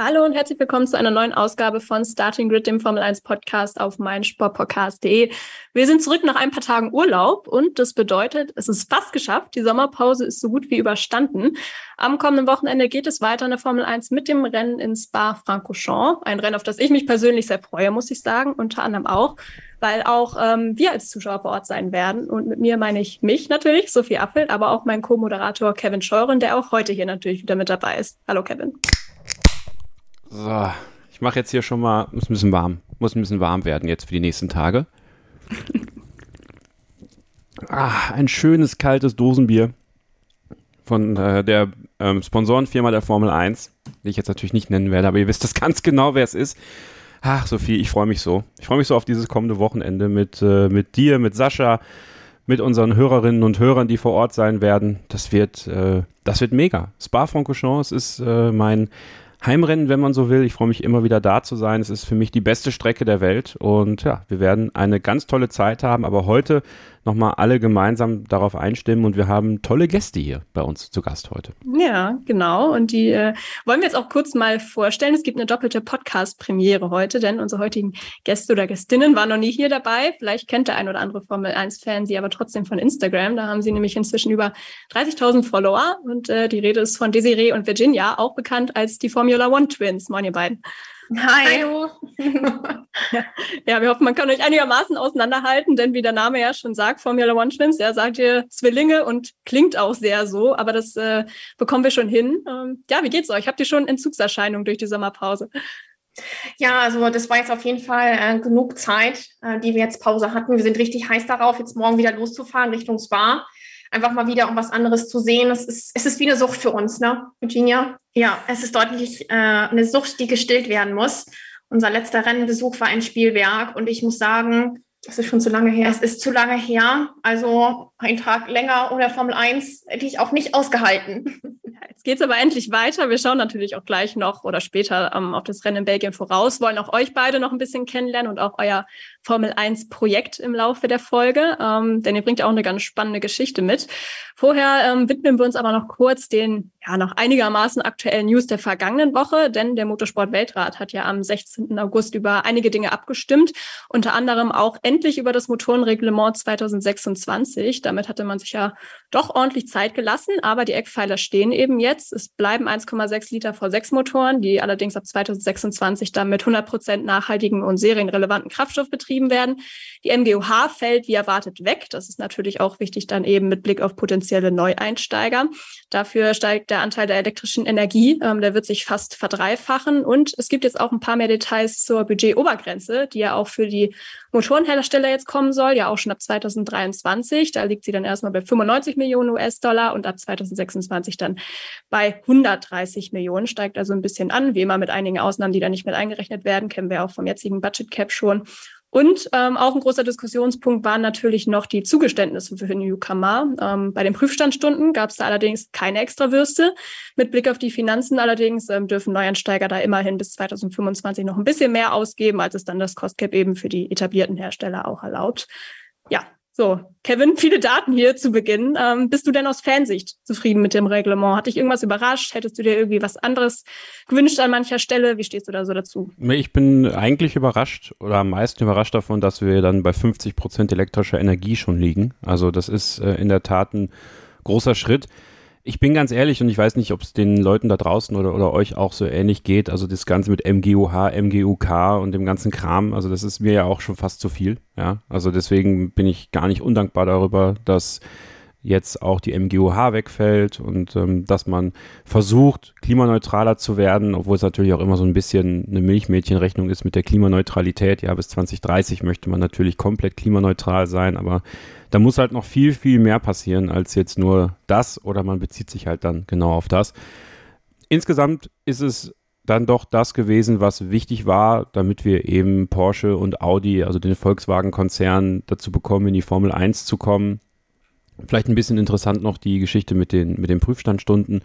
Hallo und herzlich willkommen zu einer neuen Ausgabe von Starting Grid, dem Formel 1 Podcast auf meinsportpodcast.de. Wir sind zurück nach ein paar Tagen Urlaub und das bedeutet, es ist fast geschafft. Die Sommerpause ist so gut wie überstanden. Am kommenden Wochenende geht es weiter in der Formel 1 mit dem Rennen in Spa-Francorchamps. Ein Rennen, auf das ich mich persönlich sehr freue, muss ich sagen, unter anderem auch, weil auch ähm, wir als Zuschauer vor Ort sein werden. Und mit mir meine ich mich natürlich, Sophie Appelt, aber auch mein Co-Moderator Kevin Scheuren, der auch heute hier natürlich wieder mit dabei ist. Hallo Kevin. So, ich mache jetzt hier schon mal, muss ein bisschen warm, muss ein bisschen warm werden jetzt für die nächsten Tage. ah, ein schönes kaltes Dosenbier von äh, der ähm, Sponsorenfirma der Formel 1, die ich jetzt natürlich nicht nennen werde, aber ihr wisst das ganz genau, wer es ist. Ach, Sophie, ich freue mich so. Ich freue mich so auf dieses kommende Wochenende mit, äh, mit dir, mit Sascha, mit unseren Hörerinnen und Hörern, die vor Ort sein werden. Das wird, äh, das wird mega. Spa-Francorchamps ist äh, mein Heimrennen, wenn man so will. Ich freue mich immer wieder da zu sein. Es ist für mich die beste Strecke der Welt und ja, wir werden eine ganz tolle Zeit haben. Aber heute nochmal alle gemeinsam darauf einstimmen und wir haben tolle Gäste hier bei uns zu Gast heute. Ja, genau. Und die äh, wollen wir jetzt auch kurz mal vorstellen. Es gibt eine doppelte Podcast-Premiere heute, denn unsere heutigen Gäste oder Gästinnen waren noch nie hier dabei. Vielleicht kennt der ein oder andere Formel 1-Fan sie aber trotzdem von Instagram. Da haben sie nämlich inzwischen über 30.000 Follower und äh, die Rede ist von Desiree und Virginia, auch bekannt als die Formula One Twins. Moin, ihr beiden. Hi. Hallo. ja, wir hoffen, man kann euch einigermaßen auseinanderhalten, denn wie der Name ja schon sagt, Formula One Twins, ja, sagt ihr Zwillinge und klingt auch sehr so, aber das äh, bekommen wir schon hin. Ähm, ja, wie geht's euch? Habt ihr schon Entzugserscheinungen durch die Sommerpause? Ja, also das war jetzt auf jeden Fall äh, genug Zeit, äh, die wir jetzt Pause hatten. Wir sind richtig heiß darauf, jetzt morgen wieder loszufahren Richtung Spa einfach mal wieder um was anderes zu sehen. Es ist, es ist wie eine Sucht für uns, ne, Virginia? Ja, es ist deutlich äh, eine Sucht, die gestillt werden muss. Unser letzter Rennbesuch war ein Spielwerk und ich muss sagen, das ist schon zu lange her. Es ist zu lange her. Also ein Tag länger ohne Formel 1 hätte ich auch nicht ausgehalten. Jetzt geht es aber endlich weiter. Wir schauen natürlich auch gleich noch oder später ähm, auf das Rennen in Belgien voraus, wollen auch euch beide noch ein bisschen kennenlernen und auch euer Formel 1 Projekt im Laufe der Folge, ähm, denn ihr bringt ja auch eine ganz spannende Geschichte mit. Vorher ähm, widmen wir uns aber noch kurz den ja noch einigermaßen aktuellen News der vergangenen Woche, denn der Motorsport-Weltrat hat ja am 16. August über einige Dinge abgestimmt, unter anderem auch endlich über das Motorenreglement 2026. Damit hatte man sich ja doch ordentlich Zeit gelassen, aber die Eckpfeiler stehen eben jetzt. Es bleiben 1,6 Liter V6 Motoren, die allerdings ab 2026 dann mit 100 Prozent nachhaltigen und serienrelevanten Kraftstoff betrieben werden. Die MGUH fällt wie erwartet weg. Das ist natürlich auch wichtig dann eben mit Blick auf potenzielle Neueinsteiger. Dafür steigt der Anteil der elektrischen Energie. Ähm, der wird sich fast verdreifachen. Und es gibt jetzt auch ein paar mehr Details zur Budgetobergrenze, die ja auch für die Motorenhersteller jetzt kommen soll, ja auch schon ab 2023. Da liegt sie dann erstmal bei 95 Millionen US-Dollar und ab 2026 dann bei 130 Millionen. Steigt also ein bisschen an, wie immer mit einigen Ausnahmen, die da nicht mit eingerechnet werden, kennen wir auch vom jetzigen Budget Cap schon. Und ähm, auch ein großer Diskussionspunkt waren natürlich noch die Zugeständnisse für Newcomer. Ähm, bei den Prüfstandstunden gab es da allerdings keine Extrawürste. Mit Blick auf die Finanzen allerdings ähm, dürfen Neuansteiger da immerhin bis 2025 noch ein bisschen mehr ausgeben, als es dann das Costcap eben für die etablierten Hersteller auch erlaubt. Ja, so, Kevin, viele Daten hier zu Beginn. Ähm, bist du denn aus Fansicht zufrieden mit dem Reglement? Hat dich irgendwas überrascht? Hättest du dir irgendwie was anderes gewünscht an mancher Stelle? Wie stehst du da so dazu? Ich bin eigentlich überrascht oder am meisten überrascht davon, dass wir dann bei 50 Prozent elektrischer Energie schon liegen. Also das ist äh, in der Tat ein großer Schritt ich bin ganz ehrlich und ich weiß nicht, ob es den Leuten da draußen oder, oder euch auch so ähnlich geht. Also das Ganze mit MGUH, MGUK und dem ganzen Kram, also das ist mir ja auch schon fast zu viel. Ja, also deswegen bin ich gar nicht undankbar darüber, dass jetzt auch die MGUH wegfällt und ähm, dass man versucht, klimaneutraler zu werden, obwohl es natürlich auch immer so ein bisschen eine Milchmädchenrechnung ist mit der Klimaneutralität. Ja, bis 2030 möchte man natürlich komplett klimaneutral sein, aber da muss halt noch viel, viel mehr passieren als jetzt nur das oder man bezieht sich halt dann genau auf das. Insgesamt ist es dann doch das gewesen, was wichtig war, damit wir eben Porsche und Audi, also den Volkswagen-Konzern, dazu bekommen, in die Formel 1 zu kommen Vielleicht ein bisschen interessant noch die Geschichte mit den, mit den Prüfstandstunden.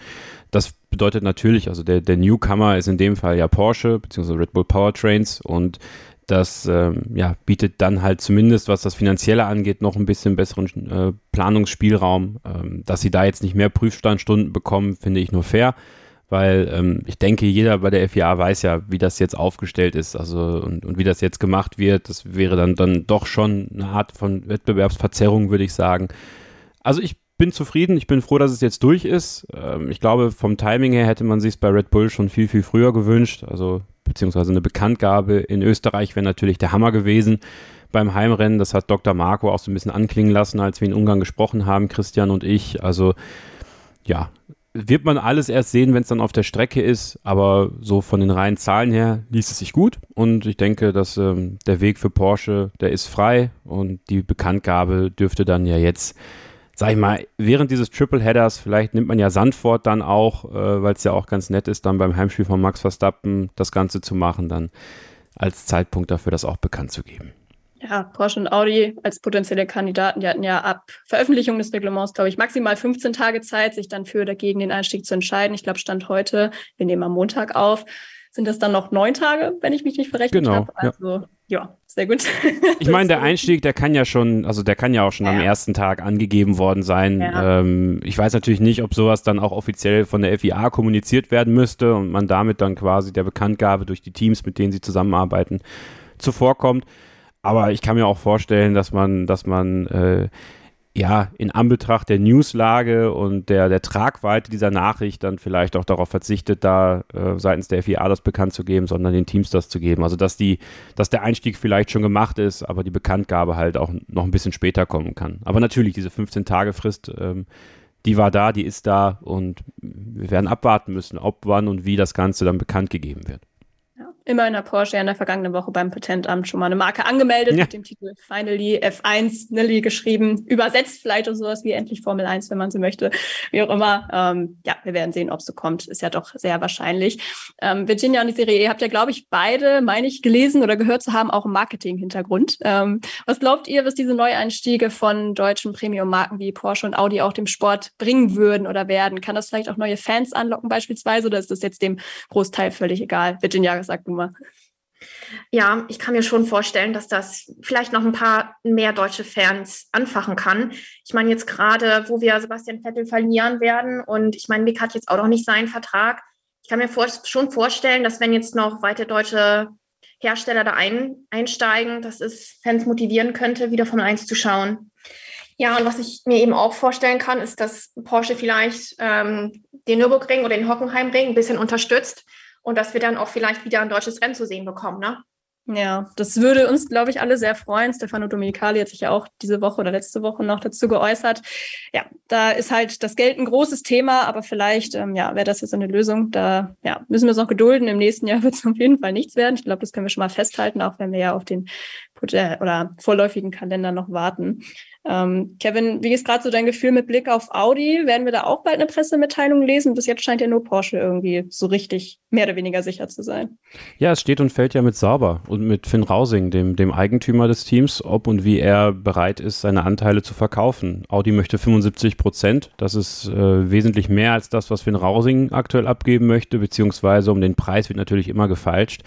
Das bedeutet natürlich, also der, der Newcomer ist in dem Fall ja Porsche bzw. Red Bull Powertrains und das ähm, ja, bietet dann halt zumindest, was das Finanzielle angeht, noch ein bisschen besseren äh, Planungsspielraum. Ähm, dass sie da jetzt nicht mehr Prüfstandstunden bekommen, finde ich nur fair, weil ähm, ich denke, jeder bei der FIA weiß ja, wie das jetzt aufgestellt ist also, und, und wie das jetzt gemacht wird. Das wäre dann, dann doch schon eine Art von Wettbewerbsverzerrung, würde ich sagen. Also ich bin zufrieden, ich bin froh, dass es jetzt durch ist. Ähm, ich glaube, vom Timing her hätte man sich es bei Red Bull schon viel, viel früher gewünscht. Also beziehungsweise eine Bekanntgabe in Österreich wäre natürlich der Hammer gewesen beim Heimrennen. Das hat Dr. Marco auch so ein bisschen anklingen lassen, als wir in Ungarn gesprochen haben, Christian und ich. Also ja, wird man alles erst sehen, wenn es dann auf der Strecke ist, aber so von den reinen Zahlen her liest es sich gut und ich denke, dass ähm, der Weg für Porsche, der ist frei und die Bekanntgabe dürfte dann ja jetzt sag ich mal, während dieses Triple-Headers, vielleicht nimmt man ja Sandford dann auch, äh, weil es ja auch ganz nett ist, dann beim Heimspiel von Max Verstappen das Ganze zu machen, dann als Zeitpunkt dafür das auch bekannt zu geben. Ja, Porsche und Audi als potenzielle Kandidaten, die hatten ja ab Veröffentlichung des Reglements, glaube ich, maximal 15 Tage Zeit, sich dann für oder gegen den Einstieg zu entscheiden. Ich glaube, Stand heute, wir nehmen am Montag auf, sind das dann noch neun Tage, wenn ich mich nicht verrechnet genau, habe. Also ja. Ja. sehr gut. Ich meine, der Einstieg, der kann ja schon, also der kann ja auch schon ja. am ersten Tag angegeben worden sein. Ja. Ähm, ich weiß natürlich nicht, ob sowas dann auch offiziell von der FIA kommuniziert werden müsste und man damit dann quasi der Bekanntgabe durch die Teams, mit denen sie zusammenarbeiten, zuvorkommt. Aber ich kann mir auch vorstellen, dass man, dass man äh, ja, in Anbetracht der Newslage und der, der Tragweite dieser Nachricht dann vielleicht auch darauf verzichtet, da äh, seitens der FIA das bekannt zu geben, sondern den Teams das zu geben. Also dass die, dass der Einstieg vielleicht schon gemacht ist, aber die Bekanntgabe halt auch noch ein bisschen später kommen kann. Aber natürlich, diese 15-Tage-Frist, ähm, die war da, die ist da und wir werden abwarten müssen, ob, wann und wie das Ganze dann bekannt gegeben wird. Immerhin hat Porsche ja in der vergangenen Woche beim Patentamt schon mal eine Marke angemeldet ja. mit dem Titel Finally F1 Nilly geschrieben, übersetzt vielleicht oder sowas wie endlich Formel 1, wenn man so möchte, wie auch immer. Ähm, ja, wir werden sehen, ob es so kommt. Ist ja doch sehr wahrscheinlich. Ähm, Virginia und die Serie E habt ja, glaube ich, beide, meine ich, gelesen oder gehört zu haben, auch einen Marketing-Hintergrund. Ähm, was glaubt ihr, was diese Neueinstiege von deutschen Premium-Marken wie Porsche und Audi auch dem Sport bringen würden oder werden? Kann das vielleicht auch neue Fans anlocken beispielsweise oder ist das jetzt dem Großteil völlig egal? Virginia gesagt, Nummer. Ja, ich kann mir schon vorstellen, dass das vielleicht noch ein paar mehr deutsche Fans anfachen kann. Ich meine, jetzt gerade, wo wir Sebastian Vettel verlieren werden und ich meine, Mick hat jetzt auch noch nicht seinen Vertrag. Ich kann mir vor, schon vorstellen, dass wenn jetzt noch weitere deutsche Hersteller da ein, einsteigen, dass es Fans motivieren könnte, wieder von 1 zu schauen. Ja, und was ich mir eben auch vorstellen kann, ist, dass Porsche vielleicht ähm, den Nürburgring oder den Hockenheimring ein bisschen unterstützt und dass wir dann auch vielleicht wieder ein deutsches Rennen zu sehen bekommen. Ne? Ja, das würde uns, glaube ich, alle sehr freuen. Stefano Domenicali hat sich ja auch diese Woche oder letzte Woche noch dazu geäußert. Ja, da ist halt das Geld ein großes Thema, aber vielleicht, ähm, ja, wäre das jetzt eine Lösung. Da ja, müssen wir uns noch gedulden. Im nächsten Jahr wird es auf jeden Fall nichts werden. Ich glaube, das können wir schon mal festhalten, auch wenn wir ja auf den oder vorläufigen Kalender noch warten. Ähm, Kevin, wie ist gerade so dein Gefühl mit Blick auf Audi? Werden wir da auch bald eine Pressemitteilung lesen? Bis jetzt scheint ja nur Porsche irgendwie so richtig mehr oder weniger sicher zu sein. Ja, es steht und fällt ja mit Sauber und mit Finn Rausing, dem, dem Eigentümer des Teams, ob und wie er bereit ist, seine Anteile zu verkaufen. Audi möchte 75 Prozent. Das ist äh, wesentlich mehr als das, was Finn Rausing aktuell abgeben möchte, beziehungsweise um den Preis wird natürlich immer gefeilscht.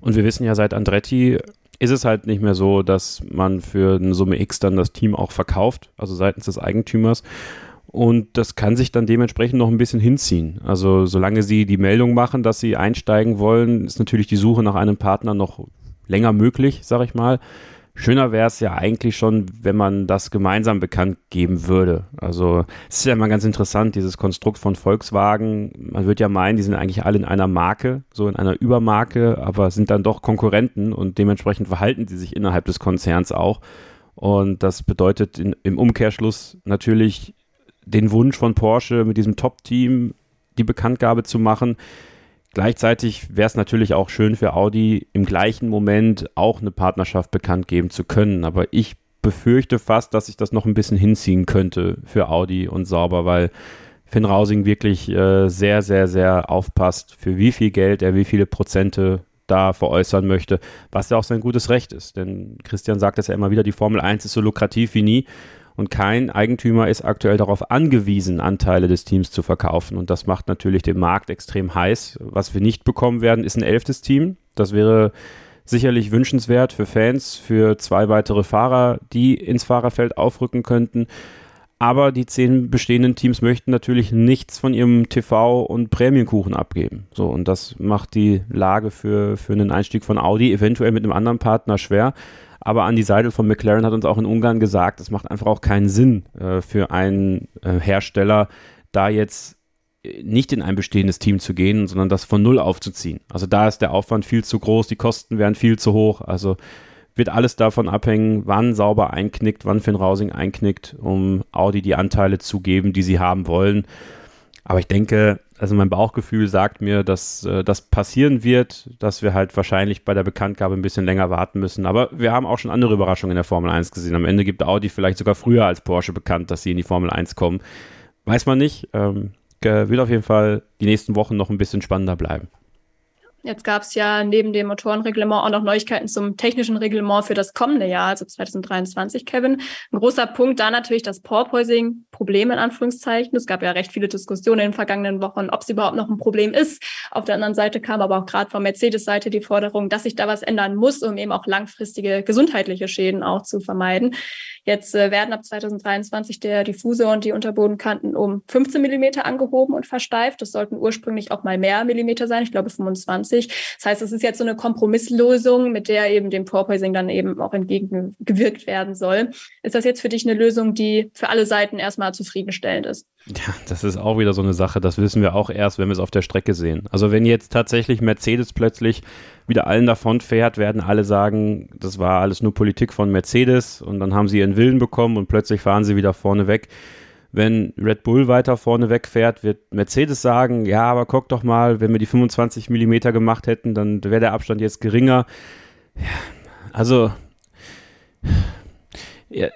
Und wir wissen ja seit Andretti ist es halt nicht mehr so, dass man für eine Summe X dann das Team auch verkauft, also seitens des Eigentümers. Und das kann sich dann dementsprechend noch ein bisschen hinziehen. Also solange sie die Meldung machen, dass sie einsteigen wollen, ist natürlich die Suche nach einem Partner noch länger möglich, sag ich mal. Schöner wäre es ja eigentlich schon, wenn man das gemeinsam bekannt geben würde. Also es ist ja immer ganz interessant, dieses Konstrukt von Volkswagen. Man wird ja meinen, die sind eigentlich alle in einer Marke, so in einer Übermarke, aber sind dann doch Konkurrenten und dementsprechend verhalten sie sich innerhalb des Konzerns auch. Und das bedeutet in, im Umkehrschluss natürlich den Wunsch von Porsche mit diesem Top-Team die Bekanntgabe zu machen Gleichzeitig wäre es natürlich auch schön für Audi, im gleichen Moment auch eine Partnerschaft bekannt geben zu können. Aber ich befürchte fast, dass sich das noch ein bisschen hinziehen könnte für Audi und Sauber, weil Finn Rausing wirklich äh, sehr, sehr, sehr aufpasst, für wie viel Geld er wie viele Prozente da veräußern möchte, was ja auch sein gutes Recht ist. Denn Christian sagt es ja immer wieder, die Formel 1 ist so lukrativ wie nie. Und kein Eigentümer ist aktuell darauf angewiesen, Anteile des Teams zu verkaufen. Und das macht natürlich den Markt extrem heiß. Was wir nicht bekommen werden, ist ein elftes Team. Das wäre sicherlich wünschenswert für Fans, für zwei weitere Fahrer, die ins Fahrerfeld aufrücken könnten. Aber die zehn bestehenden Teams möchten natürlich nichts von ihrem TV- und Prämienkuchen abgeben. So, und das macht die Lage für, für einen Einstieg von Audi eventuell mit einem anderen Partner schwer. Aber Andy Seidel von McLaren hat uns auch in Ungarn gesagt, es macht einfach auch keinen Sinn äh, für einen äh, Hersteller, da jetzt äh, nicht in ein bestehendes Team zu gehen, sondern das von Null aufzuziehen. Also da ist der Aufwand viel zu groß, die Kosten wären viel zu hoch. Also wird alles davon abhängen, wann sauber einknickt, wann Finn Rausing einknickt, um Audi die Anteile zu geben, die sie haben wollen. Aber ich denke, also mein Bauchgefühl sagt mir, dass äh, das passieren wird, dass wir halt wahrscheinlich bei der Bekanntgabe ein bisschen länger warten müssen. Aber wir haben auch schon andere Überraschungen in der Formel 1 gesehen. Am Ende gibt Audi vielleicht sogar früher als Porsche bekannt, dass sie in die Formel 1 kommen. Weiß man nicht. Ähm, wird auf jeden Fall die nächsten Wochen noch ein bisschen spannender bleiben. Jetzt gab es ja neben dem Motorenreglement auch noch Neuigkeiten zum technischen Reglement für das kommende Jahr, also 2023, Kevin. Ein großer Punkt da natürlich das Porpoising, Problem in Anführungszeichen. Es gab ja recht viele Diskussionen in den vergangenen Wochen, ob es überhaupt noch ein Problem ist. Auf der anderen Seite kam aber auch gerade von Mercedes-Seite die Forderung, dass sich da was ändern muss, um eben auch langfristige gesundheitliche Schäden auch zu vermeiden. Jetzt äh, werden ab 2023 der Diffusor und die Unterbodenkanten um 15 Millimeter angehoben und versteift. Das sollten ursprünglich auch mal mehr Millimeter sein, ich glaube 25. Das heißt, es ist jetzt so eine Kompromisslösung, mit der eben dem Porpoising dann eben auch entgegengewirkt werden soll. Ist das jetzt für dich eine Lösung, die für alle Seiten erstmal zufriedenstellend ist? Ja, das ist auch wieder so eine Sache. Das wissen wir auch erst, wenn wir es auf der Strecke sehen. Also wenn jetzt tatsächlich Mercedes plötzlich wieder allen davon fährt, werden alle sagen, das war alles nur Politik von Mercedes und dann haben sie ihren Willen bekommen und plötzlich fahren sie wieder vorne weg. Wenn Red Bull weiter vorne wegfährt, wird Mercedes sagen, ja, aber guck doch mal, wenn wir die 25 Millimeter gemacht hätten, dann wäre der Abstand jetzt geringer. Ja, also ja,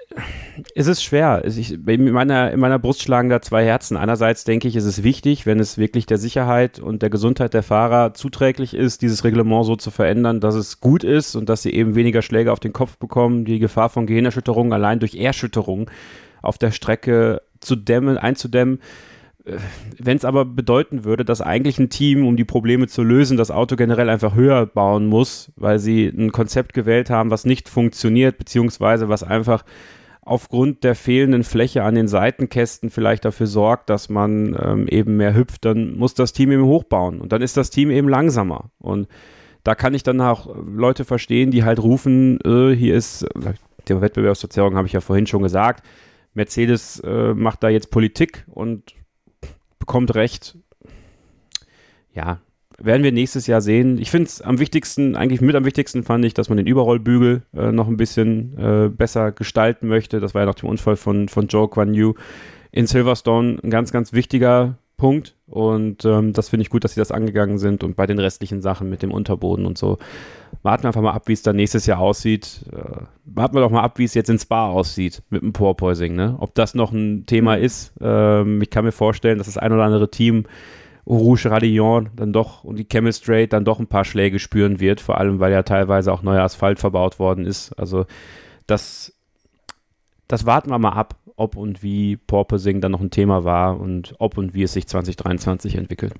es ist schwer. Ich, in, meiner, in meiner Brust schlagen da zwei Herzen. Einerseits denke ich, es ist wichtig, wenn es wirklich der Sicherheit und der Gesundheit der Fahrer zuträglich ist, dieses Reglement so zu verändern, dass es gut ist und dass sie eben weniger Schläge auf den Kopf bekommen, die Gefahr von Gehirnerschütterungen allein durch Erschütterung auf der Strecke zu dämmen, einzudämmen. Äh, wenn es aber bedeuten würde, dass eigentlich ein Team, um die Probleme zu lösen, das Auto generell einfach höher bauen muss, weil sie ein Konzept gewählt haben, was nicht funktioniert, beziehungsweise was einfach aufgrund der fehlenden Fläche an den Seitenkästen vielleicht dafür sorgt, dass man ähm, eben mehr hüpft, dann muss das Team eben hochbauen und dann ist das Team eben langsamer. Und da kann ich dann auch Leute verstehen, die halt rufen, äh, hier ist, die Wettbewerbsverzerrung habe ich ja vorhin schon gesagt, Mercedes äh, macht da jetzt Politik und bekommt recht. Ja, werden wir nächstes Jahr sehen. Ich finde es am wichtigsten, eigentlich mit am wichtigsten fand ich, dass man den Überrollbügel äh, noch ein bisschen äh, besser gestalten möchte. Das war ja nach dem Unfall von, von Joe Kwan Yu in Silverstone ein ganz, ganz wichtiger Punkt. Und ähm, das finde ich gut, dass sie das angegangen sind. Und bei den restlichen Sachen mit dem Unterboden und so, warten wir einfach mal ab, wie es dann nächstes Jahr aussieht. Äh, warten wir doch mal ab, wie es jetzt in Spa aussieht mit dem Porpoising. Ne? Ob das noch ein Thema ist. Ähm, ich kann mir vorstellen, dass das ein oder andere Team Rouge Radillon dann doch und die Chemistrate dann doch ein paar Schläge spüren wird, vor allem weil ja teilweise auch neuer Asphalt verbaut worden ist. Also das, das warten wir mal ab, ob und wie Porpoising dann noch ein Thema war und ob und wie es sich 2023 entwickelt.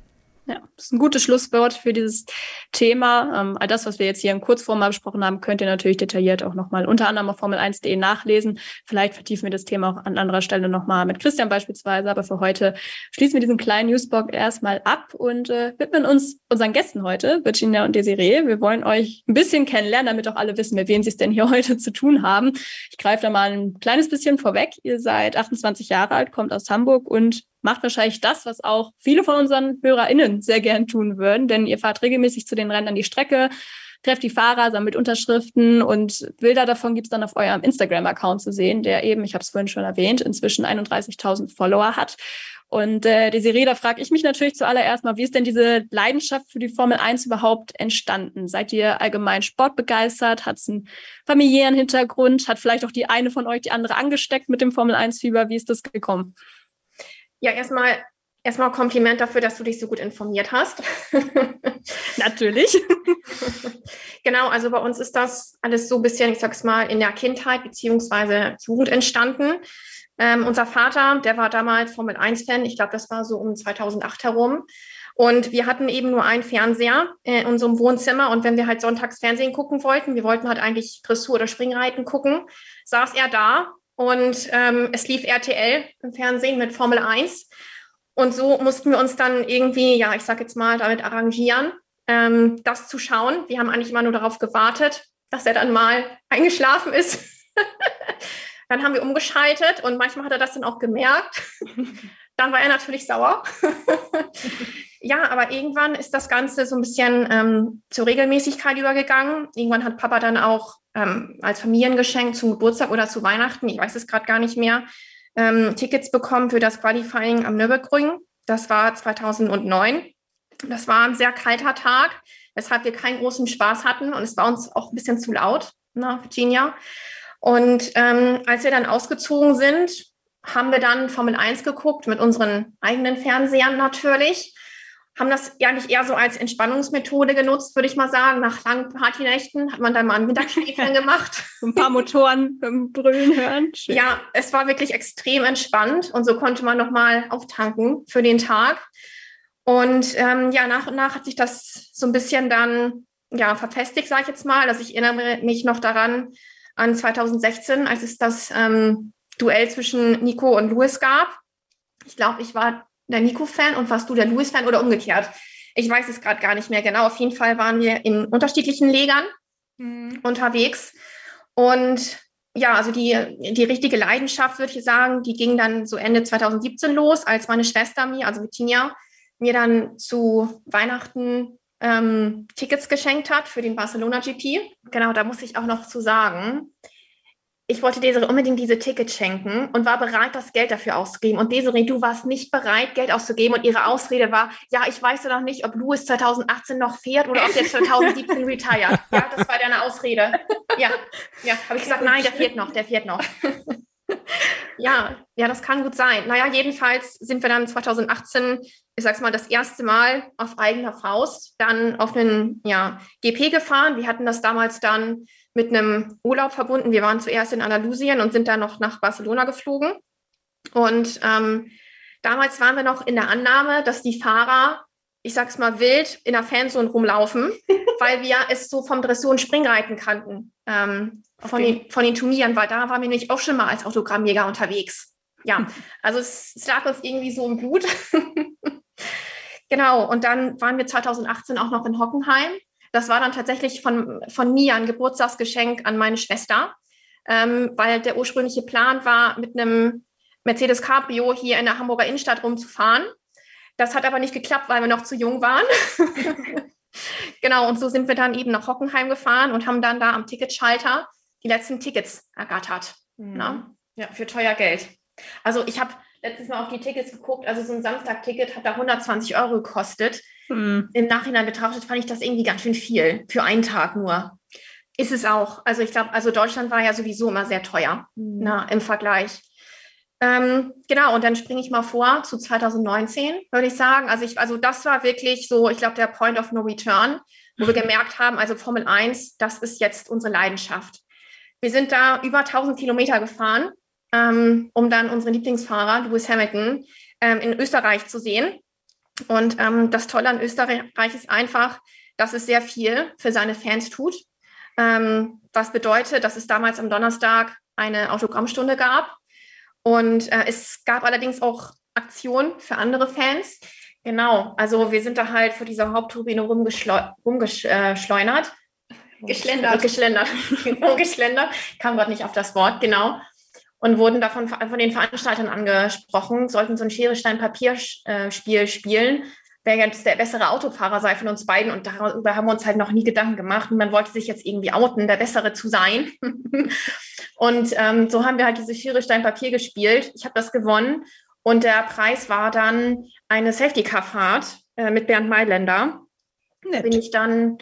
Ja, das ist ein gutes Schlusswort für dieses Thema. Ähm, all das, was wir jetzt hier in Kurzform mal besprochen haben, könnt ihr natürlich detailliert auch nochmal unter anderem auf Formel1.de nachlesen. Vielleicht vertiefen wir das Thema auch an anderer Stelle nochmal mit Christian beispielsweise. Aber für heute schließen wir diesen kleinen Newsblock erstmal ab und äh, widmen uns unseren Gästen heute, Virginia und Desiree. Wir wollen euch ein bisschen kennenlernen, damit auch alle wissen, mit wem sie es denn hier heute zu tun haben. Ich greife da mal ein kleines bisschen vorweg. Ihr seid 28 Jahre alt, kommt aus Hamburg und macht wahrscheinlich das, was auch viele von unseren HörerInnen sehr gern tun würden, denn ihr fahrt regelmäßig zu den Rennen an die Strecke, trefft die Fahrer, sammelt Unterschriften und Bilder davon gibt es dann auf eurem Instagram-Account zu sehen, der eben, ich habe es vorhin schon erwähnt, inzwischen 31.000 Follower hat. Und äh, Desiree, da frage ich mich natürlich zuallererst mal, wie ist denn diese Leidenschaft für die Formel 1 überhaupt entstanden? Seid ihr allgemein sportbegeistert? Hat es einen familiären Hintergrund? Hat vielleicht auch die eine von euch die andere angesteckt mit dem Formel 1-Fieber? Wie ist das gekommen? Ja, erstmal erstmal Kompliment dafür, dass du dich so gut informiert hast. Natürlich. genau, also bei uns ist das alles so ein bisschen, ich sag's mal, in der Kindheit beziehungsweise Jugend entstanden. Ähm, unser Vater, der war damals Formel 1-Fan. Ich glaube, das war so um 2008 herum. Und wir hatten eben nur einen Fernseher in unserem Wohnzimmer. Und wenn wir halt sonntags Fernsehen gucken wollten, wir wollten halt eigentlich Dressur oder Springreiten gucken, saß er da und ähm, es lief RTL im Fernsehen mit Formel 1. Und so mussten wir uns dann irgendwie, ja, ich sag jetzt mal, damit arrangieren, ähm, das zu schauen. Wir haben eigentlich immer nur darauf gewartet, dass er dann mal eingeschlafen ist. dann haben wir umgeschaltet und manchmal hat er das dann auch gemerkt. dann war er natürlich sauer. ja, aber irgendwann ist das Ganze so ein bisschen ähm, zur Regelmäßigkeit übergegangen. Irgendwann hat Papa dann auch ähm, als Familiengeschenk zum Geburtstag oder zu Weihnachten, ich weiß es gerade gar nicht mehr, ähm, Tickets bekommen für das Qualifying am Nürburgring. Das war 2009. Das war ein sehr kalter Tag, weshalb wir keinen großen Spaß hatten und es war uns auch ein bisschen zu laut, nach ne, Virginia. Und ähm, als wir dann ausgezogen sind, haben wir dann Formel 1 geguckt mit unseren eigenen Fernsehern natürlich. Haben das eigentlich eher so als Entspannungsmethode genutzt, würde ich mal sagen. Nach langen Partynächten hat man dann mal ein Mittagsschläfchen gemacht. ein paar Motoren brüllen hören. Schön. Ja, es war wirklich extrem entspannt und so konnte man nochmal auftanken für den Tag. Und ähm, ja, nach und nach hat sich das so ein bisschen dann ja, verfestigt, sage ich jetzt mal. Also ich erinnere mich noch daran an 2016, als es das ähm, Duell zwischen Nico und Louis gab. Ich glaube, ich war der Nico-Fan und warst du der Louis-Fan oder umgekehrt. Ich weiß es gerade gar nicht mehr genau. Auf jeden Fall waren wir in unterschiedlichen Legern mhm. unterwegs. Und ja, also die, die richtige Leidenschaft, würde ich sagen, die ging dann so Ende 2017 los, als meine Schwester mir, also Virginia, mir dann zu Weihnachten ähm, Tickets geschenkt hat für den Barcelona GP. Genau, da muss ich auch noch zu sagen, ich wollte Desiree unbedingt diese Tickets schenken und war bereit, das Geld dafür auszugeben. Und Desiree, du warst nicht bereit, Geld auszugeben. Und ihre Ausrede war, ja, ich weiß ja noch nicht, ob Louis 2018 noch fährt oder ob der 2017 retired. Ja, das war deine Ausrede. Ja, ja, habe ich gesagt, nein, der fährt noch, der fährt noch. Ja, ja, das kann gut sein. Naja, jedenfalls sind wir dann 2018, ich sag's mal, das erste Mal auf eigener Faust dann auf einen ja, GP gefahren. Wir hatten das damals dann mit einem Urlaub verbunden. Wir waren zuerst in Andalusien und sind dann noch nach Barcelona geflogen. Und ähm, damals waren wir noch in der Annahme, dass die Fahrer ich sag's mal, wild in der Fanzone rumlaufen, weil wir es so vom Dressur- und Springreiten kannten, ähm, von, den, von den Turnieren, weil da waren wir nämlich auch schon mal als Autogrammjäger unterwegs. Ja, also es, es lag uns irgendwie so im Blut. genau, und dann waren wir 2018 auch noch in Hockenheim. Das war dann tatsächlich von, von mir ein Geburtstagsgeschenk an meine Schwester, ähm, weil der ursprüngliche Plan war, mit einem Mercedes Cabrio hier in der Hamburger Innenstadt rumzufahren. Das hat aber nicht geklappt, weil wir noch zu jung waren. genau, und so sind wir dann eben nach Hockenheim gefahren und haben dann da am Ticketschalter die letzten Tickets ergattert. Mhm. Ne? Ja, für teuer Geld. Also ich habe letztes Mal auf die Tickets geguckt, also so ein Samstag-Ticket hat da 120 Euro gekostet. Mhm. Im Nachhinein betrachtet fand ich das irgendwie ganz schön viel, für einen Tag nur. Ist es auch. Also ich glaube, also Deutschland war ja sowieso immer sehr teuer mhm. na, ne, im Vergleich. Ähm, genau, und dann springe ich mal vor zu 2019, würde ich sagen. Also, ich, also das war wirklich so, ich glaube, der Point of No Return, wo wir gemerkt haben, also Formel 1, das ist jetzt unsere Leidenschaft. Wir sind da über 1000 Kilometer gefahren, ähm, um dann unseren Lieblingsfahrer, Lewis Hamilton, ähm, in Österreich zu sehen. Und ähm, das Tolle an Österreich ist einfach, dass es sehr viel für seine Fans tut. Ähm, was bedeutet, dass es damals am Donnerstag eine Autogrammstunde gab und äh, es gab allerdings auch Aktionen für andere Fans. Genau, also wir sind da halt vor dieser Hauptturbine rumgeschleunert. Geschlendert. Geschlendert. genau, geschlendert. Kam gerade nicht auf das Wort, genau. Und wurden davon von den Veranstaltern angesprochen, sollten so ein Schere-Stein-Papier-Spiel spielen, wer jetzt der bessere Autofahrer sei von uns beiden. Und darüber haben wir uns halt noch nie Gedanken gemacht. Und man wollte sich jetzt irgendwie outen, der Bessere zu sein. und ähm, so haben wir halt diese Schere Stein Papier gespielt. Ich habe das gewonnen. Und der Preis war dann eine Safety-Car-Fahrt äh, mit Bernd Mailänder. Da bin ich dann,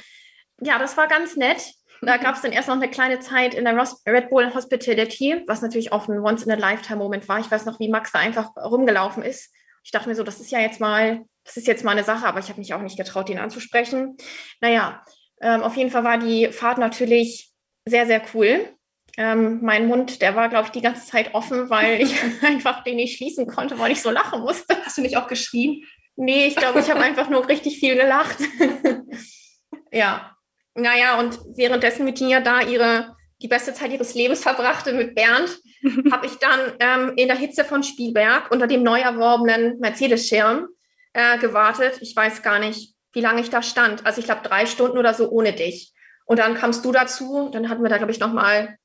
ja, das war ganz nett. Da gab es dann erst noch eine kleine Zeit in der Red Bull Hospitality, was natürlich auch ein Once-in-a-Lifetime-Moment war. Ich weiß noch, wie Max da einfach rumgelaufen ist. Ich dachte mir so, das ist ja jetzt mal das ist jetzt mal eine Sache, aber ich habe mich auch nicht getraut, ihn anzusprechen. Naja, ähm, auf jeden Fall war die Fahrt natürlich sehr, sehr cool. Ähm, mein Mund, der war, glaube ich, die ganze Zeit offen, weil ich einfach den nicht schließen konnte, weil ich so lachen musste. Hast du nicht auch geschrien? Nee, ich glaube, ich habe einfach nur richtig viel gelacht. ja. Naja, und währenddessen mit Tina da ihre, die beste Zeit ihres Lebens verbrachte mit Bernd, habe ich dann ähm, in der Hitze von Spielberg unter dem neu erworbenen Mercedes-Schirm äh, gewartet. Ich weiß gar nicht, wie lange ich da stand. Also ich glaube drei Stunden oder so ohne dich. Und dann kamst du dazu. Dann hatten wir da, glaube ich, noch mal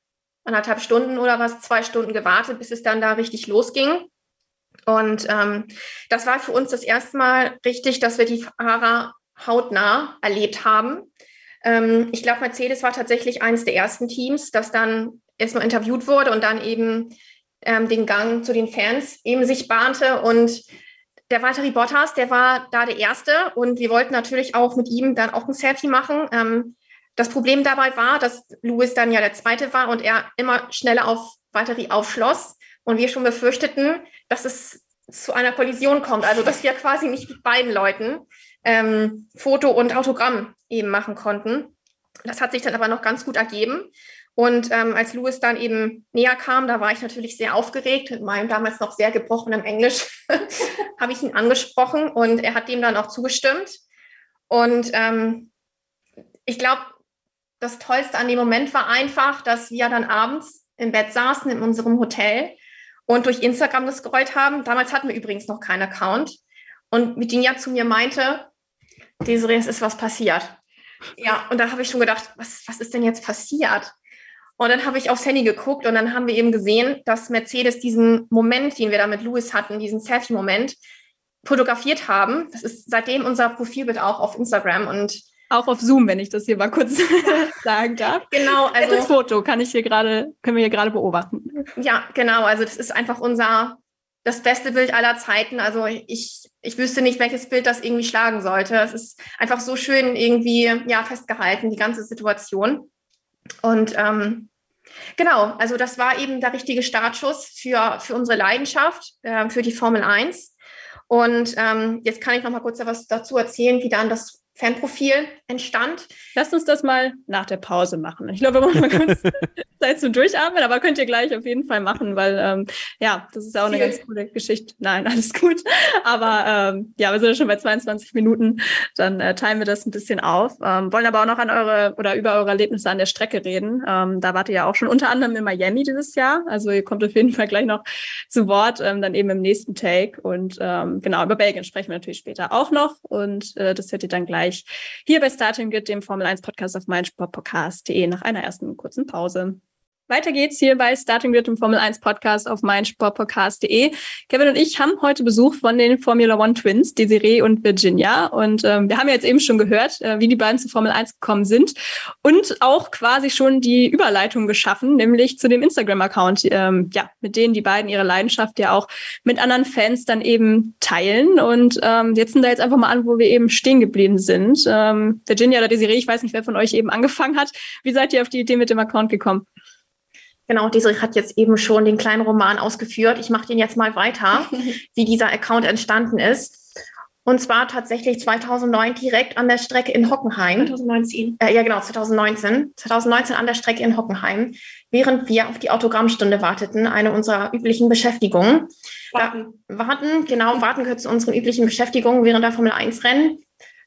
anderthalb Stunden oder was, zwei Stunden gewartet, bis es dann da richtig losging. Und ähm, das war für uns das erste Mal richtig, dass wir die Fahrer hautnah erlebt haben. Ähm, ich glaube, Mercedes war tatsächlich eines der ersten Teams, das dann erstmal interviewt wurde und dann eben ähm, den Gang zu den Fans eben sich bahnte. Und der Valtteri Bottas, der war da der Erste und wir wollten natürlich auch mit ihm dann auch ein Selfie machen. Ähm, das Problem dabei war, dass Louis dann ja der Zweite war und er immer schneller auf Valtteri aufschloss und wir schon befürchteten, dass es zu einer Kollision kommt, also dass wir quasi nicht mit beiden Leuten ähm, Foto und Autogramm eben machen konnten. Das hat sich dann aber noch ganz gut ergeben. Und ähm, als Louis dann eben näher kam, da war ich natürlich sehr aufgeregt. Mit meinem damals noch sehr gebrochenen Englisch habe ich ihn angesprochen und er hat dem dann auch zugestimmt. Und ähm, ich glaube, das Tollste an dem Moment war einfach, dass wir dann abends im Bett saßen in unserem Hotel und durch Instagram gescrollt haben. Damals hatten wir übrigens noch keinen Account. Und Virginia zu mir meinte, Desiree, es ist was passiert. Ja, und da habe ich schon gedacht, was, was ist denn jetzt passiert? Und dann habe ich aufs Handy geguckt und dann haben wir eben gesehen, dass Mercedes diesen Moment, den wir da mit Louis hatten, diesen Selfie-Moment, fotografiert haben. Das ist seitdem unser Profilbild auch auf Instagram und auch auf Zoom, wenn ich das hier mal kurz sagen darf. Genau, also das Foto kann ich hier gerade, können wir hier gerade beobachten. Ja, genau. Also das ist einfach unser das beste Bild aller Zeiten. Also ich, ich wüsste nicht, welches Bild das irgendwie schlagen sollte. Es ist einfach so schön irgendwie ja festgehalten, die ganze Situation. Und ähm, genau, also das war eben der richtige Startschuss für, für unsere Leidenschaft, äh, für die Formel 1. Und ähm, jetzt kann ich noch mal kurz etwas dazu erzählen, wie dann das Fanprofil entstand. Lasst uns das mal nach der Pause machen. Ich glaube, wir brauchen mal kurz Zeit zum Durchatmen, aber könnt ihr gleich auf jeden Fall machen, weil ähm, ja, das ist auch eine ganz coole Geschichte. Nein, alles gut. Aber ähm, ja, wir sind ja schon bei 22 Minuten. Dann äh, teilen wir das ein bisschen auf. Ähm, wollen aber auch noch an eure oder über eure Erlebnisse an der Strecke reden. Ähm, da wart ihr ja auch schon unter anderem in Miami dieses Jahr. Also ihr kommt auf jeden Fall gleich noch zu Wort, ähm, dann eben im nächsten Take. Und ähm, genau, über Belgien sprechen wir natürlich später auch noch. Und äh, das hört ihr dann gleich gleich hier bei Starting Grid, dem Formel 1 Podcast auf meinsportpodcast.de nach einer ersten kurzen Pause. Weiter geht's hier bei Starting Grid im Formel 1 Podcast auf meinsportpodcast.de. Kevin und ich haben heute Besuch von den Formula One Twins, Desiree und Virginia. Und ähm, wir haben ja jetzt eben schon gehört, äh, wie die beiden zu Formel 1 gekommen sind und auch quasi schon die Überleitung geschaffen, nämlich zu dem Instagram-Account, ähm, ja, mit denen die beiden ihre Leidenschaft ja auch mit anderen Fans dann eben teilen. Und ähm, jetzt sind da jetzt einfach mal an, wo wir eben stehen geblieben sind. Ähm, Virginia oder Desiree, ich weiß nicht, wer von euch eben angefangen hat. Wie seid ihr auf die Idee mit dem Account gekommen? Genau, Desiree hat jetzt eben schon den kleinen Roman ausgeführt. Ich mache den jetzt mal weiter, wie dieser Account entstanden ist. Und zwar tatsächlich 2009 direkt an der Strecke in Hockenheim. 2019. Äh, ja, genau, 2019. 2019 an der Strecke in Hockenheim, während wir auf die Autogrammstunde warteten, eine unserer üblichen Beschäftigungen. Warten. Da, warten, genau, warten gehört zu unseren üblichen Beschäftigungen während der Formel 1 Rennen.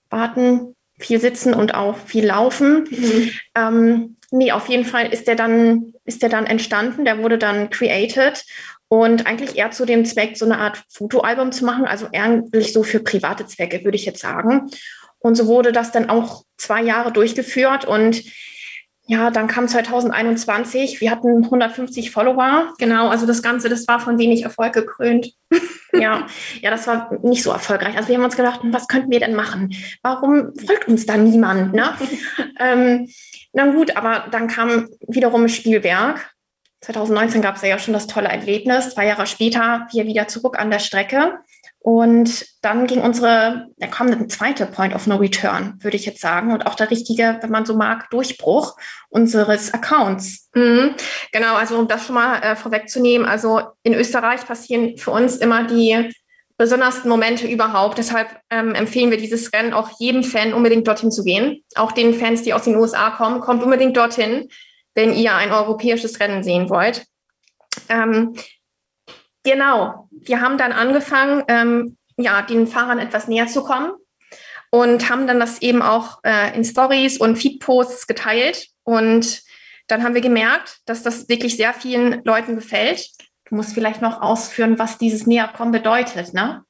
Warten, viel sitzen und auch viel laufen. Mhm. Ähm, nee, auf jeden Fall ist der dann, ist der dann entstanden, der wurde dann created und eigentlich eher zu dem Zweck, so eine Art Fotoalbum zu machen, also eigentlich so für private Zwecke, würde ich jetzt sagen. Und so wurde das dann auch zwei Jahre durchgeführt und ja, dann kam 2021, wir hatten 150 Follower, genau, also das Ganze, das war von wenig Erfolg gekrönt. ja, ja, das war nicht so erfolgreich. Also wir haben uns gedacht, was könnten wir denn machen? Warum folgt uns da niemand? Ne? ähm, na gut, aber dann kam wiederum Spielberg. 2019 gab es ja schon das tolle Erlebnis. Zwei Jahre später wir wieder zurück an der Strecke. Und dann ging unsere, da kam ein zweiter Point of No Return, würde ich jetzt sagen. Und auch der richtige, wenn man so mag, Durchbruch unseres Accounts. Mhm. Genau, also um das schon mal äh, vorwegzunehmen. Also in Österreich passieren für uns immer die besondersten Momente überhaupt. Deshalb ähm, empfehlen wir dieses Rennen auch jedem Fan unbedingt dorthin zu gehen. Auch den Fans, die aus den USA kommen, kommt unbedingt dorthin. wenn ihr ein europäisches Rennen sehen wollt. Ähm, genau, wir haben dann angefangen, ähm, ja, den Fahrern etwas näher zu kommen und haben dann das eben auch äh, in Stories und Feedposts geteilt. Und dann haben wir gemerkt, dass das wirklich sehr vielen Leuten gefällt. Du musst vielleicht noch ausführen, was dieses Näherkommen bedeutet, ne?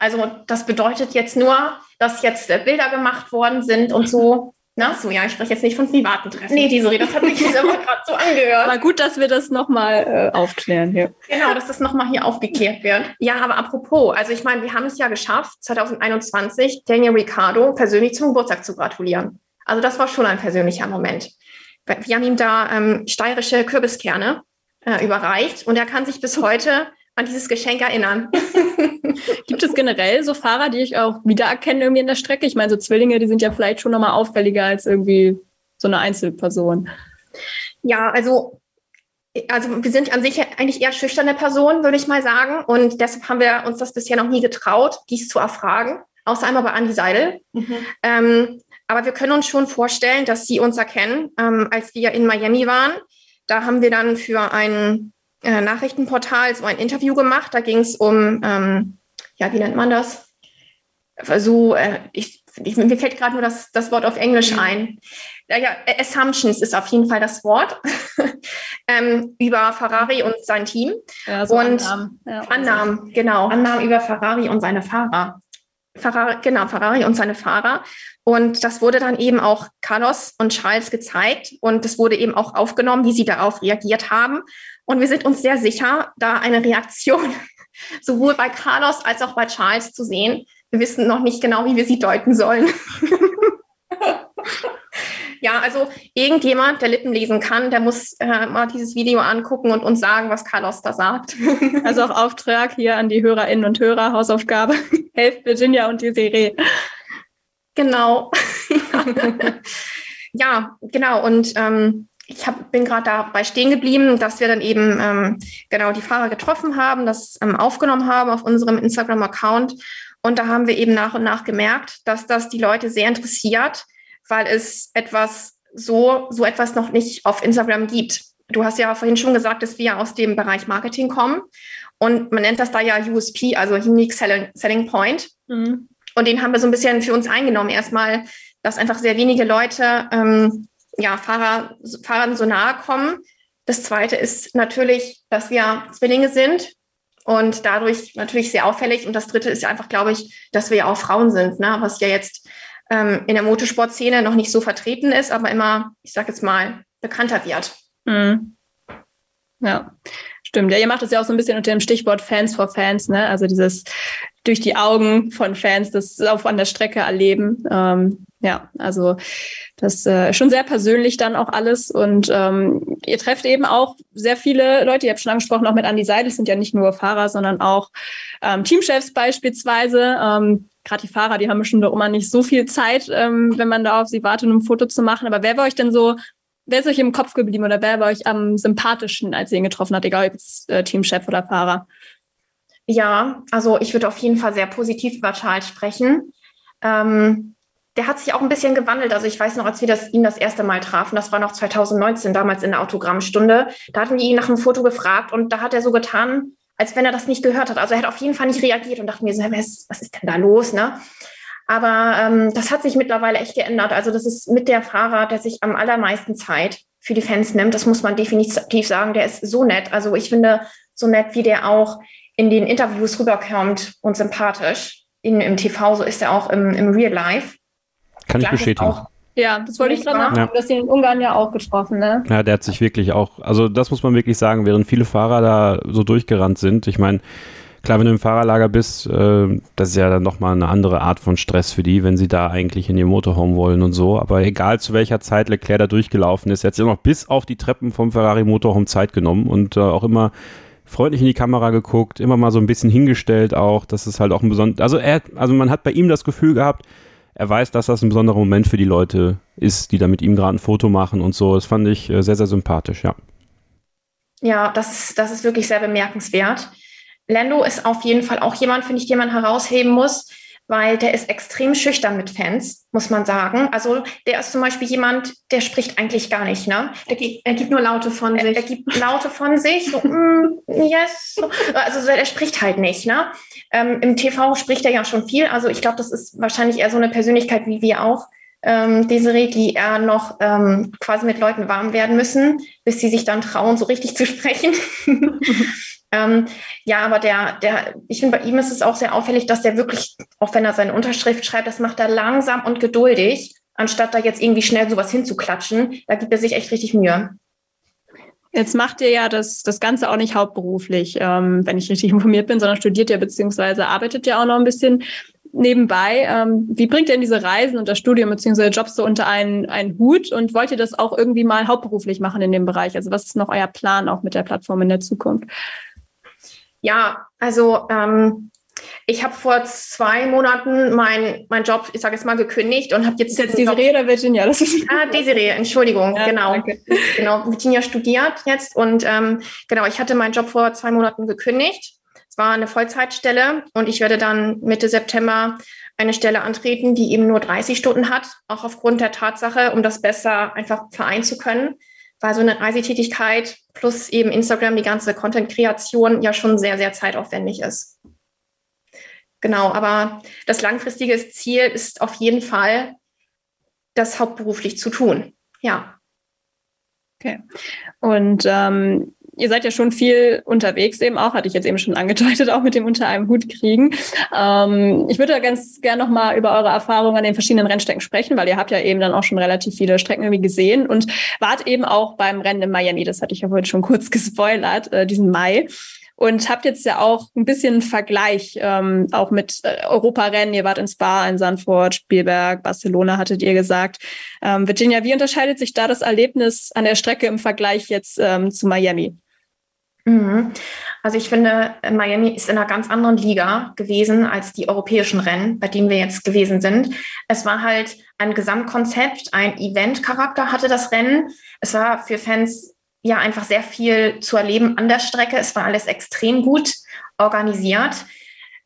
Also das bedeutet jetzt nur, dass jetzt äh, Bilder gemacht worden sind und so. Na, so, ja, ich spreche jetzt nicht von privaten Treffen. Nee, Desiree, das hat mich jetzt aber gerade so angehört. War gut, dass wir das nochmal äh, aufklären hier. Genau, dass das nochmal hier aufgeklärt wird. Ja, aber apropos, also ich meine, wir haben es ja geschafft, 2021 Daniel Ricciardo persönlich zum Geburtstag zu gratulieren. Also das war schon ein persönlicher Moment. Wir haben ihm da ähm, steirische Kürbiskerne äh, überreicht und er kann sich bis heute an dieses Geschenk erinnern. Gibt es generell so Fahrer, die ich auch wiedererkenne irgendwie in der Strecke? Ich meine, so Zwillinge, die sind ja vielleicht schon nochmal auffälliger als irgendwie so eine Einzelperson. Ja, also, also wir sind an sich eigentlich eher schüchterne Personen, würde ich mal sagen. Und deshalb haben wir uns das bisher noch nie getraut, dies zu erfragen. Außer einmal bei Andi Seidel. Mhm. Ähm, aber wir können uns schon vorstellen, dass sie uns erkennen, ähm, als wir in Miami waren. Da haben wir dann für einen äh, Nachrichtenportal so ein Interview gemacht. Da ging es um, ähm, ja, wie nennt man das? So, äh, ich, ich, mir fällt gerade nur das, das Wort auf Englisch mhm. ein. Ja, ja, Assumptions ist auf jeden Fall das Wort ähm, über Ferrari und sein Team. Ja, so und Annahmen, ja, Annahmen genau. Annahmen über Ferrari und seine Fahrer. Ferrari, genau, Ferrari und seine Fahrer. Und das wurde dann eben auch Carlos und Charles gezeigt und es wurde eben auch aufgenommen, wie sie darauf reagiert haben. Und wir sind uns sehr sicher, da eine Reaktion sowohl bei Carlos als auch bei Charles zu sehen. Wir wissen noch nicht genau, wie wir sie deuten sollen. ja, also irgendjemand, der Lippen lesen kann, der muss äh, mal dieses Video angucken und uns sagen, was Carlos da sagt. also auch Auftrag hier an die Hörerinnen und Hörer, Hausaufgabe. Helft Virginia und die Serie. Genau. ja, genau. Und ähm, ich hab, bin gerade dabei stehen geblieben, dass wir dann eben ähm, genau die Fahrer getroffen haben, das ähm, aufgenommen haben auf unserem Instagram-Account. Und da haben wir eben nach und nach gemerkt, dass das die Leute sehr interessiert, weil es etwas so, so etwas noch nicht auf Instagram gibt. Du hast ja vorhin schon gesagt, dass wir aus dem Bereich Marketing kommen. Und man nennt das da ja USP, also Unique Selling, Selling Point. Mhm. Und den haben wir so ein bisschen für uns eingenommen. Erstmal, dass einfach sehr wenige Leute ähm, ja, Fahrer, Fahrern so nahe kommen. Das zweite ist natürlich, dass wir Zwillinge sind und dadurch natürlich sehr auffällig. Und das dritte ist einfach, glaube ich, dass wir ja auch Frauen sind, ne? was ja jetzt ähm, in der Motorsportszene noch nicht so vertreten ist, aber immer, ich sage jetzt mal, bekannter wird. Mhm. Ja, stimmt. Ja, ihr macht das ja auch so ein bisschen unter dem Stichwort Fans for Fans, ne? Also dieses durch die Augen von Fans das auch an der Strecke erleben. Ähm, ja, also das äh, schon sehr persönlich dann auch alles. Und ähm, ihr trefft eben auch sehr viele Leute, ihr habt schon angesprochen, auch mit Andi Seidel, sind ja nicht nur Fahrer, sondern auch ähm, Teamchefs beispielsweise. Ähm, Gerade die Fahrer, die haben bestimmt auch immer nicht so viel Zeit, ähm, wenn man da auf sie wartet, um ein Foto zu machen. Aber wer war euch denn so, wer ist euch im Kopf geblieben oder wer war euch am sympathischen, als ihr ihn getroffen habt, egal ob jetzt äh, Teamchef oder Fahrer? Ja, also ich würde auf jeden Fall sehr positiv über Charles sprechen. Ähm, der hat sich auch ein bisschen gewandelt. Also ich weiß noch, als wir das, ihn das erste Mal trafen, das war noch 2019, damals in der Autogrammstunde, da hatten wir ihn nach einem Foto gefragt und da hat er so getan, als wenn er das nicht gehört hat. Also er hat auf jeden Fall nicht reagiert und dachte mir so, was, was ist denn da los? Ne? Aber ähm, das hat sich mittlerweile echt geändert. Also das ist mit der Fahrer, der sich am allermeisten Zeit für die Fans nimmt. Das muss man definitiv sagen. Der ist so nett. Also ich finde so nett, wie der auch in den Interviews rüberkommt und sympathisch. In, Im TV, so ist er auch im, im Real Life. Kann ich bestätigen. Auch, ja, das wollte ich gerade machen. Ja. Du hast ihn in Ungarn ja auch getroffen, ne? Ja, der hat sich wirklich auch, also das muss man wirklich sagen, während viele Fahrer da so durchgerannt sind. Ich meine, klar, wenn du im Fahrerlager bist, äh, das ist ja dann nochmal eine andere Art von Stress für die, wenn sie da eigentlich in ihr Motorhome wollen und so. Aber egal zu welcher Zeit Leclerc da durchgelaufen ist, er hat sich noch bis auf die Treppen vom Ferrari Motorhome Zeit genommen und äh, auch immer freundlich in die Kamera geguckt, immer mal so ein bisschen hingestellt auch. Das ist halt auch ein besonderes, also er, also man hat bei ihm das Gefühl gehabt, er weiß, dass das ein besonderer Moment für die Leute ist, die da mit ihm gerade ein Foto machen und so. Das fand ich äh, sehr, sehr sympathisch, ja. Ja, das das ist wirklich sehr bemerkenswert. Lando ist auf jeden Fall auch jemand, finde ich, den man herausheben muss, weil der ist extrem schüchtern mit Fans, muss man sagen. Also der ist zum Beispiel jemand, der spricht eigentlich gar nicht, ne? Er gibt, er gibt nur Laute von sich. Er, er gibt Laute von sich, so, mm, yes. Also er spricht halt nicht, ne? Ähm, Im TV spricht er ja schon viel. Also ich glaube, das ist wahrscheinlich eher so eine Persönlichkeit wie wir auch. Ähm, Desiree, die eher noch ähm, quasi mit Leuten warm werden müssen, bis sie sich dann trauen, so richtig zu sprechen. Ähm, ja, aber der, der, ich finde, bei ihm ist es auch sehr auffällig, dass der wirklich, auch wenn er seine Unterschrift schreibt, das macht er langsam und geduldig, anstatt da jetzt irgendwie schnell sowas hinzuklatschen. Da gibt er sich echt richtig Mühe. Jetzt macht ihr ja das, das Ganze auch nicht hauptberuflich, ähm, wenn ich richtig informiert bin, sondern studiert ja beziehungsweise arbeitet ja auch noch ein bisschen nebenbei. Ähm, wie bringt ihr denn diese Reisen und das Studium beziehungsweise Jobs so unter einen, einen Hut und wollt ihr das auch irgendwie mal hauptberuflich machen in dem Bereich? Also was ist noch euer Plan auch mit der Plattform in der Zukunft? Ja, also ähm, ich habe vor zwei Monaten meinen mein Job, ich sage jetzt mal, gekündigt und habe jetzt. Ist jetzt Desiree oder Virginia? Das ist ah, Desiree, Entschuldigung, ja, genau. Danke. Genau, Virginia studiert jetzt und ähm, genau, ich hatte meinen Job vor zwei Monaten gekündigt. Es war eine Vollzeitstelle und ich werde dann Mitte September eine Stelle antreten, die eben nur 30 Stunden hat, auch aufgrund der Tatsache, um das besser einfach vereinen zu können weil so eine Reisetätigkeit plus eben Instagram, die ganze Content-Kreation ja schon sehr, sehr zeitaufwendig ist. Genau, aber das langfristige Ziel ist auf jeden Fall, das hauptberuflich zu tun. Ja. Okay. Und ähm, ihr seid ja schon viel unterwegs eben auch, hatte ich jetzt eben schon angedeutet, auch mit dem unter einem Hut kriegen. Ähm, ich würde ganz gerne nochmal über eure Erfahrungen an den verschiedenen Rennstrecken sprechen, weil ihr habt ja eben dann auch schon relativ viele Strecken irgendwie gesehen und wart eben auch beim Rennen in Miami, das hatte ich ja heute schon kurz gespoilert, äh, diesen Mai und habt jetzt ja auch ein bisschen Vergleich ähm, auch mit äh, Europarennen. Ihr wart in Spa, in Sanford, Spielberg, Barcelona hattet ihr gesagt. Ähm, Virginia, wie unterscheidet sich da das Erlebnis an der Strecke im Vergleich jetzt ähm, zu Miami? Mhm. Also ich finde, Miami ist in einer ganz anderen Liga gewesen als die europäischen Rennen, bei denen wir jetzt gewesen sind. Es war halt ein Gesamtkonzept, ein Event-Charakter hatte das Rennen. Es war für Fans ja einfach sehr viel zu erleben an der Strecke. Es war alles extrem gut organisiert.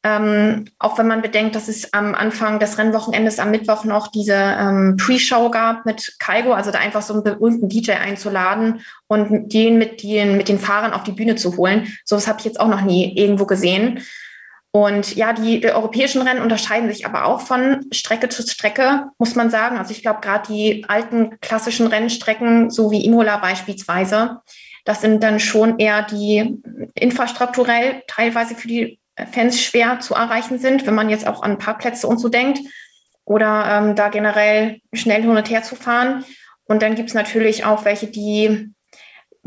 Ähm, auch wenn man bedenkt, dass es am Anfang des Rennwochenendes am Mittwoch noch diese ähm, Pre-Show gab mit Kaigo, also da einfach so einen berühmten DJ einzuladen und den mit den, mit den Fahrern auf die Bühne zu holen. So was habe ich jetzt auch noch nie irgendwo gesehen. Und ja, die, die, europäischen Rennen unterscheiden sich aber auch von Strecke zu Strecke, muss man sagen. Also ich glaube, gerade die alten klassischen Rennstrecken, so wie Imola beispielsweise, das sind dann schon eher die infrastrukturell teilweise für die Fans schwer zu erreichen sind, wenn man jetzt auch an Parkplätze und so denkt oder ähm, da generell schnell hin und her zu fahren. Und dann gibt es natürlich auch welche, die,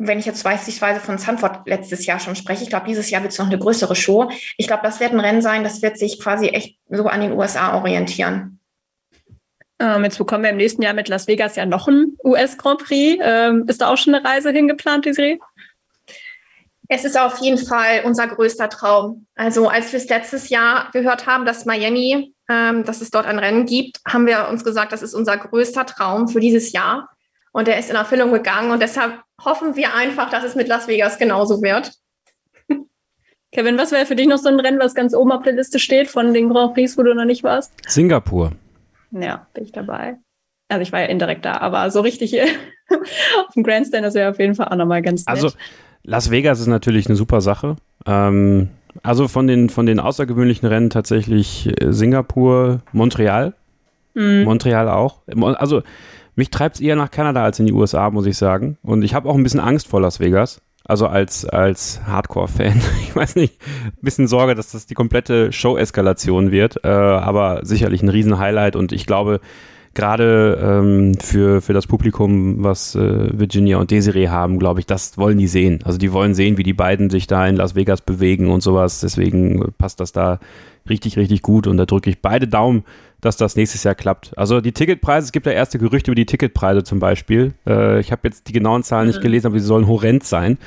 wenn ich jetzt beispielsweise von Sanford letztes Jahr schon spreche, ich glaube, dieses Jahr wird es noch eine größere Show. Ich glaube, das wird ein Rennen sein, das wird sich quasi echt so an den USA orientieren. Ähm, jetzt bekommen wir im nächsten Jahr mit Las Vegas ja noch ein US Grand Prix. Ähm, ist da auch schon eine Reise hingeplant, Desiree? Es ist auf jeden Fall unser größter Traum. Also als wir es letztes Jahr gehört haben, dass Miami, ähm, dass es dort ein Rennen gibt, haben wir uns gesagt, das ist unser größter Traum für dieses Jahr. Und der ist in Erfüllung gegangen. Und deshalb hoffen wir einfach, dass es mit Las Vegas genauso wird. Kevin, was wäre für dich noch so ein Rennen, was ganz oben auf der Liste steht von den Grand Prix, wo du noch nicht warst? Singapur. Ja, bin ich dabei. Also ich war ja indirekt da, aber so richtig auf dem Grandstand, das wäre auf jeden Fall auch nochmal ganz nett. Also Las Vegas ist natürlich eine super Sache. Ähm, also von den, von den außergewöhnlichen Rennen tatsächlich äh, Singapur, Montreal. Mhm. Montreal auch. Also mich treibt es eher nach Kanada als in die USA, muss ich sagen. Und ich habe auch ein bisschen Angst vor Las Vegas. Also als, als Hardcore-Fan. Ich weiß nicht, ein bisschen Sorge, dass das die komplette Show-Eskalation wird. Äh, aber sicherlich ein Riesen-Highlight. Und ich glaube, gerade ähm, für, für das Publikum, was äh, Virginia und Desiree haben, glaube ich, das wollen die sehen. Also die wollen sehen, wie die beiden sich da in Las Vegas bewegen und sowas. Deswegen passt das da richtig, richtig gut und da drücke ich beide Daumen, dass das nächstes Jahr klappt. Also die Ticketpreise, es gibt ja erste Gerüchte über die Ticketpreise zum Beispiel. Äh, ich habe jetzt die genauen Zahlen nicht gelesen, aber sie sollen horrend sein.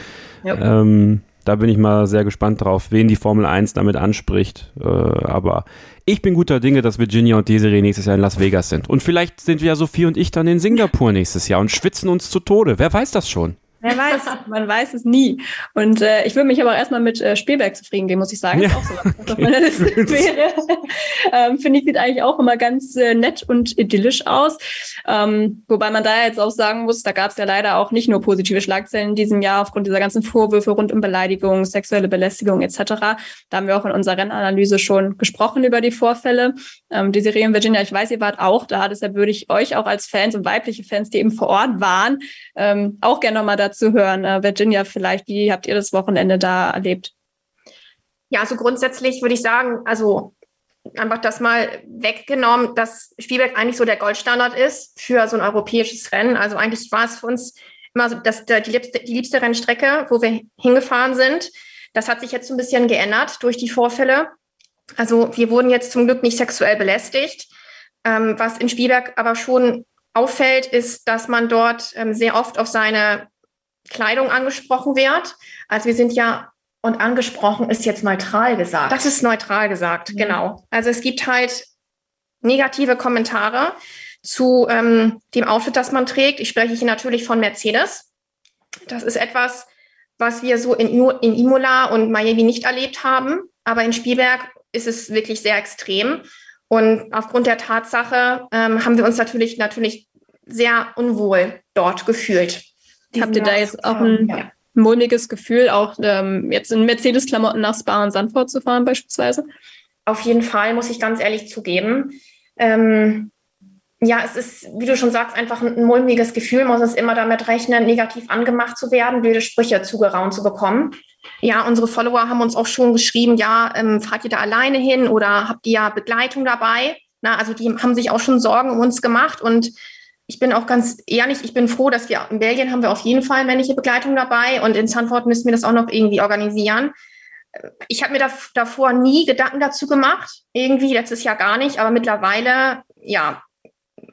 Ja. Ähm, da bin ich mal sehr gespannt drauf, wen die Formel 1 damit anspricht. Äh, aber ich bin guter Dinge, dass Virginia und Desiree nächstes Jahr in Las Vegas sind. Und vielleicht sind wir ja Sophie und ich dann in Singapur nächstes Jahr und schwitzen uns zu Tode. Wer weiß das schon? Wer weiß, man weiß es nie. Und äh, ich würde mich aber erstmal mit äh, Spielberg zufrieden geben, muss ich sagen. Ja. Das ist auch so was, was auf meiner Liste wäre. ähm, Finde ich, sieht eigentlich auch immer ganz äh, nett und idyllisch aus. Ähm, wobei man da jetzt auch sagen muss, da gab es ja leider auch nicht nur positive Schlagzeilen in diesem Jahr aufgrund dieser ganzen Vorwürfe rund um Beleidigung, sexuelle Belästigung etc. Da haben wir auch in unserer Rennanalyse schon gesprochen über die Vorfälle. Ähm, Desiree und Virginia, ich weiß, ihr wart auch da, deshalb würde ich euch auch als Fans und weibliche Fans, die eben vor Ort waren, ähm, auch gerne nochmal dazu zu hören. Äh, Virginia, vielleicht, wie habt ihr das Wochenende da erlebt? Ja, also grundsätzlich würde ich sagen, also einfach das mal weggenommen, dass Spielberg eigentlich so der Goldstandard ist für so ein europäisches Rennen. Also eigentlich war es für uns immer so, dass die liebste, die liebste Rennstrecke, wo wir hingefahren sind. Das hat sich jetzt so ein bisschen geändert durch die Vorfälle. Also wir wurden jetzt zum Glück nicht sexuell belästigt. Ähm, was in Spielberg aber schon auffällt, ist, dass man dort ähm, sehr oft auf seine Kleidung angesprochen wird. Also wir sind ja und angesprochen ist jetzt neutral gesagt. Das ist neutral gesagt, mhm. genau. Also es gibt halt negative Kommentare zu ähm, dem Outfit, das man trägt. Ich spreche hier natürlich von Mercedes. Das ist etwas, was wir so in, in Imola und Miami nicht erlebt haben. Aber in Spielberg ist es wirklich sehr extrem. Und aufgrund der Tatsache ähm, haben wir uns natürlich, natürlich sehr unwohl dort gefühlt. Habt ihr da jetzt auch ein ja. mulmiges Gefühl, auch ähm, jetzt in Mercedes-Klamotten nach Spa und Sandford zu fahren beispielsweise? Auf jeden Fall, muss ich ganz ehrlich zugeben. Ähm, ja, es ist, wie du schon sagst, einfach ein, mulmiges Gefühl. Man muss es immer damit rechnen, negativ angemacht zu werden, blöde Sprüche zugeraunt zu bekommen. Ja, unsere Follower haben uns auch schon geschrieben, ja, ähm, fahrt ihr da alleine hin oder habt ihr ja Begleitung dabei? Na, also die haben sich auch schon Sorgen um uns gemacht und ich bin auch ganz ehrlich, ich bin froh, dass wir in Belgien haben wir auf jeden Fall männliche Begleitung dabei und in Sanford müssen wir das auch noch irgendwie organisieren. Ich habe mir da, davor nie Gedanken dazu gemacht, irgendwie letztes Jahr gar nicht, aber mittlerweile, ja,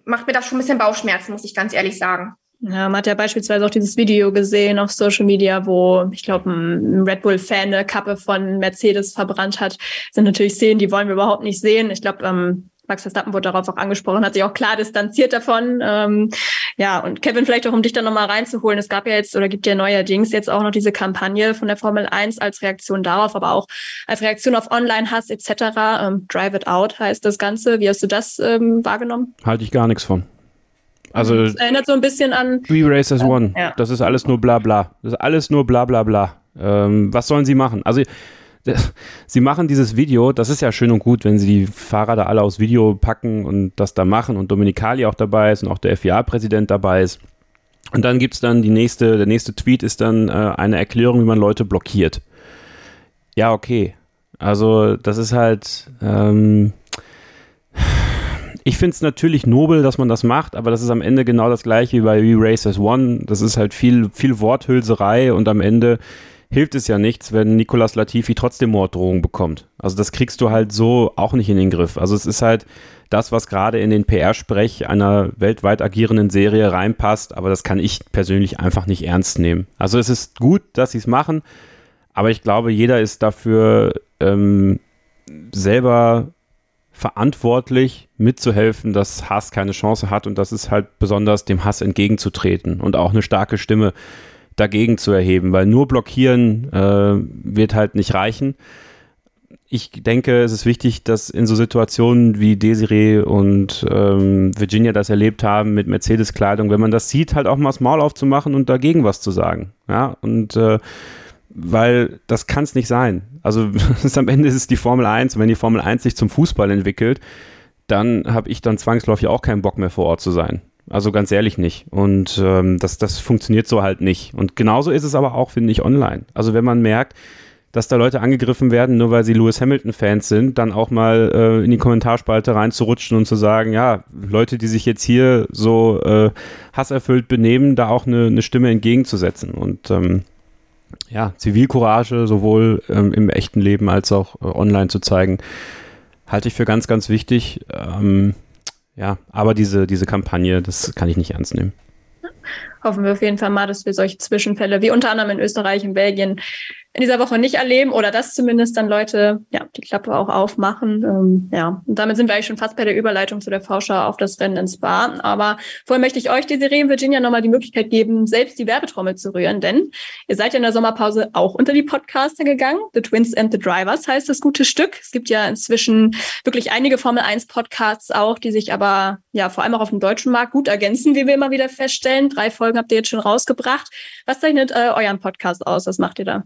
macht mir das schon ein bisschen Bauchschmerzen, muss ich ganz ehrlich sagen. Ja, man hat ja beispielsweise auch dieses Video gesehen auf Social Media, wo ich glaube, ein Red Bull-Fan eine Kappe von Mercedes verbrannt hat. Das sind natürlich Szenen, die wollen wir überhaupt nicht sehen. Ich glaube, ähm, Max Verstappen wurde darauf auch angesprochen, hat sich auch klar distanziert davon. Ähm, ja, und Kevin, vielleicht auch um dich dann nochmal reinzuholen. Es gab ja jetzt oder gibt ja neuerdings jetzt auch noch diese Kampagne von der Formel 1 als Reaktion darauf, aber auch als Reaktion auf Online-Hass etc. Ähm, Drive it out heißt das Ganze. Wie hast du das ähm, wahrgenommen? Halte ich gar nichts von. Also das erinnert so ein bisschen an Three Racers äh, One. Ja. Das ist alles nur bla bla. Das ist alles nur bla bla bla. Ähm, was sollen sie machen? Also sie machen dieses Video, das ist ja schön und gut, wenn sie die Fahrer da alle aufs Video packen und das da machen und Dominikali auch dabei ist und auch der FIA-Präsident dabei ist. Und dann gibt es dann die nächste, der nächste Tweet ist dann äh, eine Erklärung, wie man Leute blockiert. Ja, okay. Also, das ist halt. Ähm, ich finde es natürlich nobel, dass man das macht, aber das ist am Ende genau das gleiche wie bei V-Racers One. Das ist halt viel, viel Worthülserei und am Ende hilft es ja nichts, wenn Nicolas Latifi trotzdem Morddrohungen bekommt. Also das kriegst du halt so auch nicht in den Griff. Also es ist halt das, was gerade in den PR-Sprech einer weltweit agierenden Serie reinpasst, aber das kann ich persönlich einfach nicht ernst nehmen. Also es ist gut, dass sie es machen, aber ich glaube, jeder ist dafür ähm, selber verantwortlich mitzuhelfen, dass Hass keine Chance hat und das ist halt besonders dem Hass entgegenzutreten und auch eine starke Stimme dagegen zu erheben, weil nur blockieren äh, wird halt nicht reichen. Ich denke, es ist wichtig, dass in so Situationen wie Desiree und ähm, Virginia das erlebt haben mit Mercedes-Kleidung, wenn man das sieht, halt auch mal das Maul aufzumachen und dagegen was zu sagen. Ja, und äh, weil das kann es nicht sein. Also am Ende ist es die Formel 1 und wenn die Formel 1 sich zum Fußball entwickelt, dann habe ich dann zwangsläufig auch keinen Bock mehr vor Ort zu sein. Also ganz ehrlich nicht. Und ähm, das, das funktioniert so halt nicht. Und genauso ist es aber auch, finde ich, online. Also wenn man merkt, dass da Leute angegriffen werden, nur weil sie Lewis Hamilton-Fans sind, dann auch mal äh, in die Kommentarspalte reinzurutschen und zu sagen, ja, Leute, die sich jetzt hier so äh, hasserfüllt benehmen, da auch eine, eine Stimme entgegenzusetzen. Und ähm, ja, Zivilcourage sowohl ähm, im echten Leben als auch äh, online zu zeigen, halte ich für ganz, ganz wichtig. Ähm, ja, aber diese, diese Kampagne, das kann ich nicht ernst nehmen. Hoffen wir auf jeden Fall mal, dass wir solche Zwischenfälle, wie unter anderem in Österreich und Belgien, in dieser Woche nicht erleben oder dass zumindest dann Leute ja die Klappe auch aufmachen. Ähm, ja, und damit sind wir eigentlich schon fast bei der Überleitung zu der Vorschau auf das Rennen ins Spa. Aber vorher möchte ich euch, Desiree und Virginia, nochmal die Möglichkeit geben, selbst die Werbetrommel zu rühren, denn ihr seid ja in der Sommerpause auch unter die Podcaster gegangen. The Twins and the Drivers heißt das gute Stück. Es gibt ja inzwischen wirklich einige Formel 1 Podcasts auch, die sich aber ja vor allem auch auf dem deutschen Markt gut ergänzen, wie wir immer wieder feststellen. Drei Folgen habt ihr jetzt schon rausgebracht. Was zeichnet äh, euren Podcast aus? Was macht ihr da?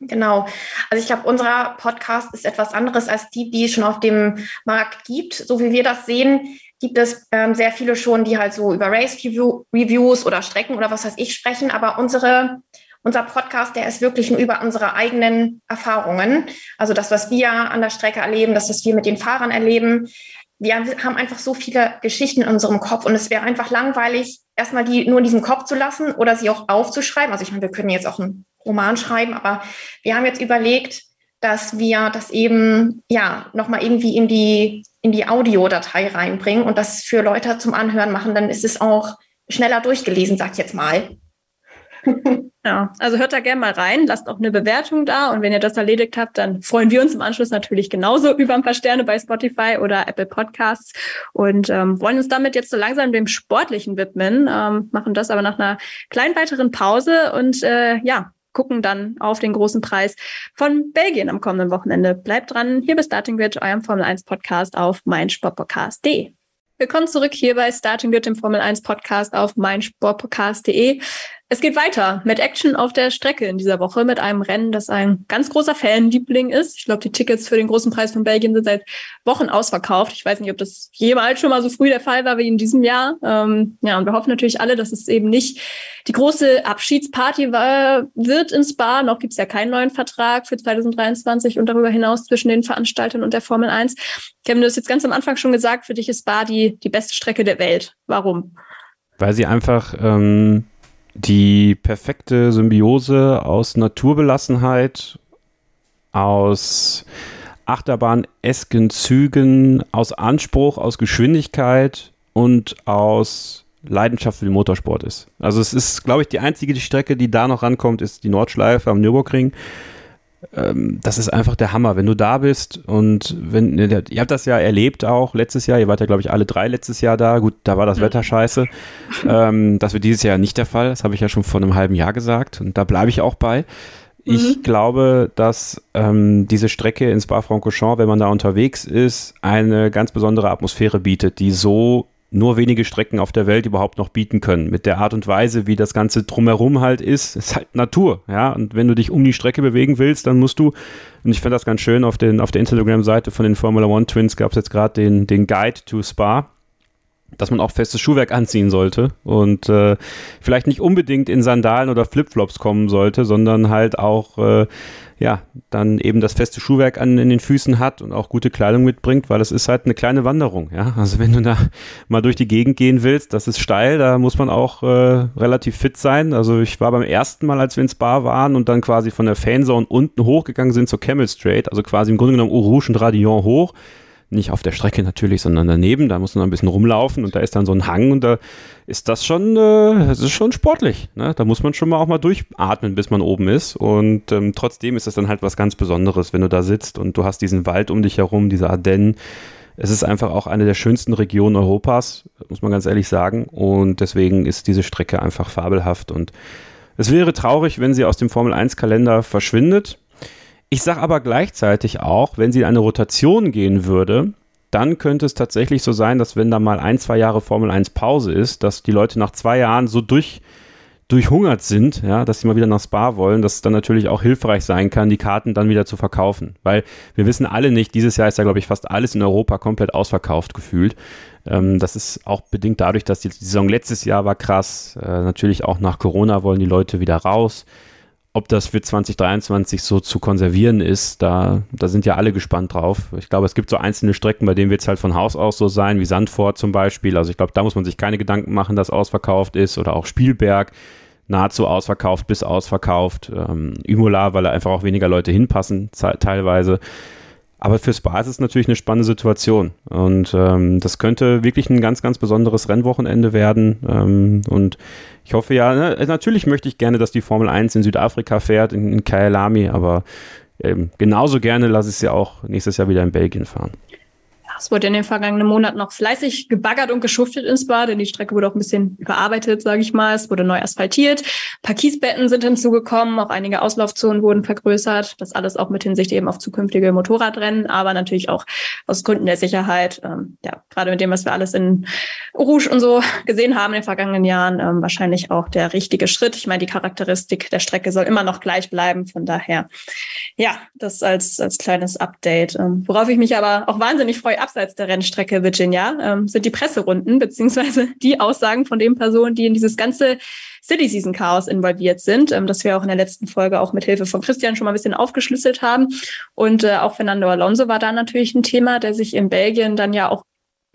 Genau. Also ich glaube, unser Podcast ist etwas anderes als die, die es schon auf dem Markt gibt. So wie wir das sehen, gibt es ähm, sehr viele schon, die halt so über Race -Review Reviews oder Strecken oder was weiß ich sprechen. Aber unsere, unser Podcast, der ist wirklich nur über unsere eigenen Erfahrungen. Also das, was wir an der Strecke erleben, das, was wir mit den Fahrern erleben. Wir haben einfach so viele Geschichten in unserem Kopf und es wäre einfach langweilig, erstmal die nur in diesem Kopf zu lassen oder sie auch aufzuschreiben. Also ich meine, wir können jetzt auch ein Roman schreiben, aber wir haben jetzt überlegt, dass wir das eben ja nochmal irgendwie in die, in die Audiodatei reinbringen und das für Leute zum Anhören machen, dann ist es auch schneller durchgelesen, sag ich jetzt mal. Ja, also hört da gerne mal rein, lasst auch eine Bewertung da. Und wenn ihr das erledigt habt, dann freuen wir uns im Anschluss natürlich genauso über ein paar Sterne bei Spotify oder Apple Podcasts. Und ähm, wollen uns damit jetzt so langsam dem Sportlichen widmen, ähm, machen das aber nach einer kleinen weiteren Pause. Und äh, ja, gucken dann auf den großen Preis von Belgien am kommenden Wochenende. Bleibt dran, hier bei Starting Grid, eurem Formel 1 Podcast auf meinsportpodcast.de. Willkommen zurück hier bei Starting Grid, dem Formel 1 Podcast auf meinsportpodcast.de. Es geht weiter mit Action auf der Strecke in dieser Woche mit einem Rennen, das ein ganz großer Fanliebling ist. Ich glaube, die Tickets für den großen Preis von Belgien sind seit Wochen ausverkauft. Ich weiß nicht, ob das jemals schon mal so früh der Fall war wie in diesem Jahr. Ähm, ja, und wir hoffen natürlich alle, dass es eben nicht die große Abschiedsparty war, wird in Spa. Noch gibt es ja keinen neuen Vertrag für 2023 und darüber hinaus zwischen den Veranstaltern und der Formel 1. Kevin, du hast jetzt ganz am Anfang schon gesagt, für dich ist Spa die, die beste Strecke der Welt. Warum? Weil sie einfach ähm die perfekte Symbiose aus Naturbelassenheit, aus Achterbahn-esken Zügen, aus Anspruch, aus Geschwindigkeit und aus Leidenschaft für den Motorsport ist. Also es ist, glaube ich, die einzige Strecke, die da noch rankommt, ist die Nordschleife am Nürburgring ähm, das ist einfach der Hammer, wenn du da bist und wenn, ihr habt das ja erlebt auch letztes Jahr, ihr wart ja glaube ich alle drei letztes Jahr da, gut, da war das Wetter scheiße, ähm, das wird dieses Jahr nicht der Fall, das habe ich ja schon vor einem halben Jahr gesagt und da bleibe ich auch bei. Ich mhm. glaube, dass ähm, diese Strecke in Spa-Francorchamps, wenn man da unterwegs ist, eine ganz besondere Atmosphäre bietet, die so nur wenige Strecken auf der Welt überhaupt noch bieten können. Mit der Art und Weise, wie das Ganze drumherum halt ist, ist halt Natur, ja. Und wenn du dich um die Strecke bewegen willst, dann musst du, und ich finde das ganz schön, auf, den, auf der Instagram-Seite von den Formula One Twins gab es jetzt gerade den, den Guide to Spa, dass man auch festes Schuhwerk anziehen sollte und äh, vielleicht nicht unbedingt in Sandalen oder Flipflops kommen sollte, sondern halt auch äh, ja, dann eben das feste Schuhwerk an in den Füßen hat und auch gute Kleidung mitbringt, weil es ist halt eine kleine Wanderung, ja. Also wenn du da mal durch die Gegend gehen willst, das ist steil, da muss man auch äh, relativ fit sein. Also ich war beim ersten Mal, als wir ins Bar waren und dann quasi von der Fanzone unten hochgegangen sind zur Camel Straight, also quasi im Grunde genommen Rouge und Radion hoch, nicht auf der Strecke natürlich, sondern daneben. Da muss man ein bisschen rumlaufen und da ist dann so ein Hang und da ist das schon, äh, das ist schon sportlich. Ne? Da muss man schon mal auch mal durchatmen, bis man oben ist. Und ähm, trotzdem ist das dann halt was ganz Besonderes, wenn du da sitzt und du hast diesen Wald um dich herum, diese Ardennen. Es ist einfach auch eine der schönsten Regionen Europas, muss man ganz ehrlich sagen. Und deswegen ist diese Strecke einfach fabelhaft. Und es wäre traurig, wenn sie aus dem Formel 1-Kalender verschwindet. Ich sage aber gleichzeitig auch, wenn sie in eine Rotation gehen würde, dann könnte es tatsächlich so sein, dass wenn da mal ein, zwei Jahre Formel 1 Pause ist, dass die Leute nach zwei Jahren so durch, durchhungert sind, ja, dass sie mal wieder nach Spa wollen, dass es dann natürlich auch hilfreich sein kann, die Karten dann wieder zu verkaufen. Weil wir wissen alle nicht, dieses Jahr ist ja, glaube ich, fast alles in Europa komplett ausverkauft gefühlt. Ähm, das ist auch bedingt dadurch, dass die Saison letztes Jahr war krass. Äh, natürlich auch nach Corona wollen die Leute wieder raus ob das für 2023 so zu konservieren ist, da, da sind ja alle gespannt drauf. Ich glaube, es gibt so einzelne Strecken, bei denen wird es halt von Haus aus so sein, wie Sandford zum Beispiel. Also ich glaube, da muss man sich keine Gedanken machen, dass ausverkauft ist oder auch Spielberg nahezu ausverkauft bis ausverkauft. Ähm, Imola, weil da einfach auch weniger Leute hinpassen, teilweise. Aber für Spa ist natürlich eine spannende Situation. Und ähm, das könnte wirklich ein ganz, ganz besonderes Rennwochenende werden. Ähm, und ich hoffe ja, ne, natürlich möchte ich gerne, dass die Formel 1 in Südafrika fährt, in, in Kyalami, aber ähm, genauso gerne lasse ich sie auch nächstes Jahr wieder in Belgien fahren. Es wurde in den vergangenen Monaten noch fleißig gebaggert und geschuftet ins Bad, denn die Strecke wurde auch ein bisschen überarbeitet, sage ich mal. Es wurde neu asphaltiert. Ein paar Kiesbetten sind hinzugekommen, auch einige Auslaufzonen wurden vergrößert. Das alles auch mit Hinsicht eben auf zukünftige Motorradrennen, aber natürlich auch aus Gründen der Sicherheit. Ähm, ja, gerade mit dem, was wir alles in Rouge und so gesehen haben in den vergangenen Jahren, ähm, wahrscheinlich auch der richtige Schritt. Ich meine, die Charakteristik der Strecke soll immer noch gleich bleiben. Von daher, ja, das als, als kleines Update. Ähm, worauf ich mich aber auch wahnsinnig freue, abseits der Rennstrecke Virginia, ähm, sind die Presserunden beziehungsweise die Aussagen von den Personen, die in dieses ganze City Season Chaos involviert sind, ähm, das wir auch in der letzten Folge auch mit Hilfe von Christian schon mal ein bisschen aufgeschlüsselt haben. Und äh, auch Fernando Alonso war da natürlich ein Thema, der sich in Belgien dann ja auch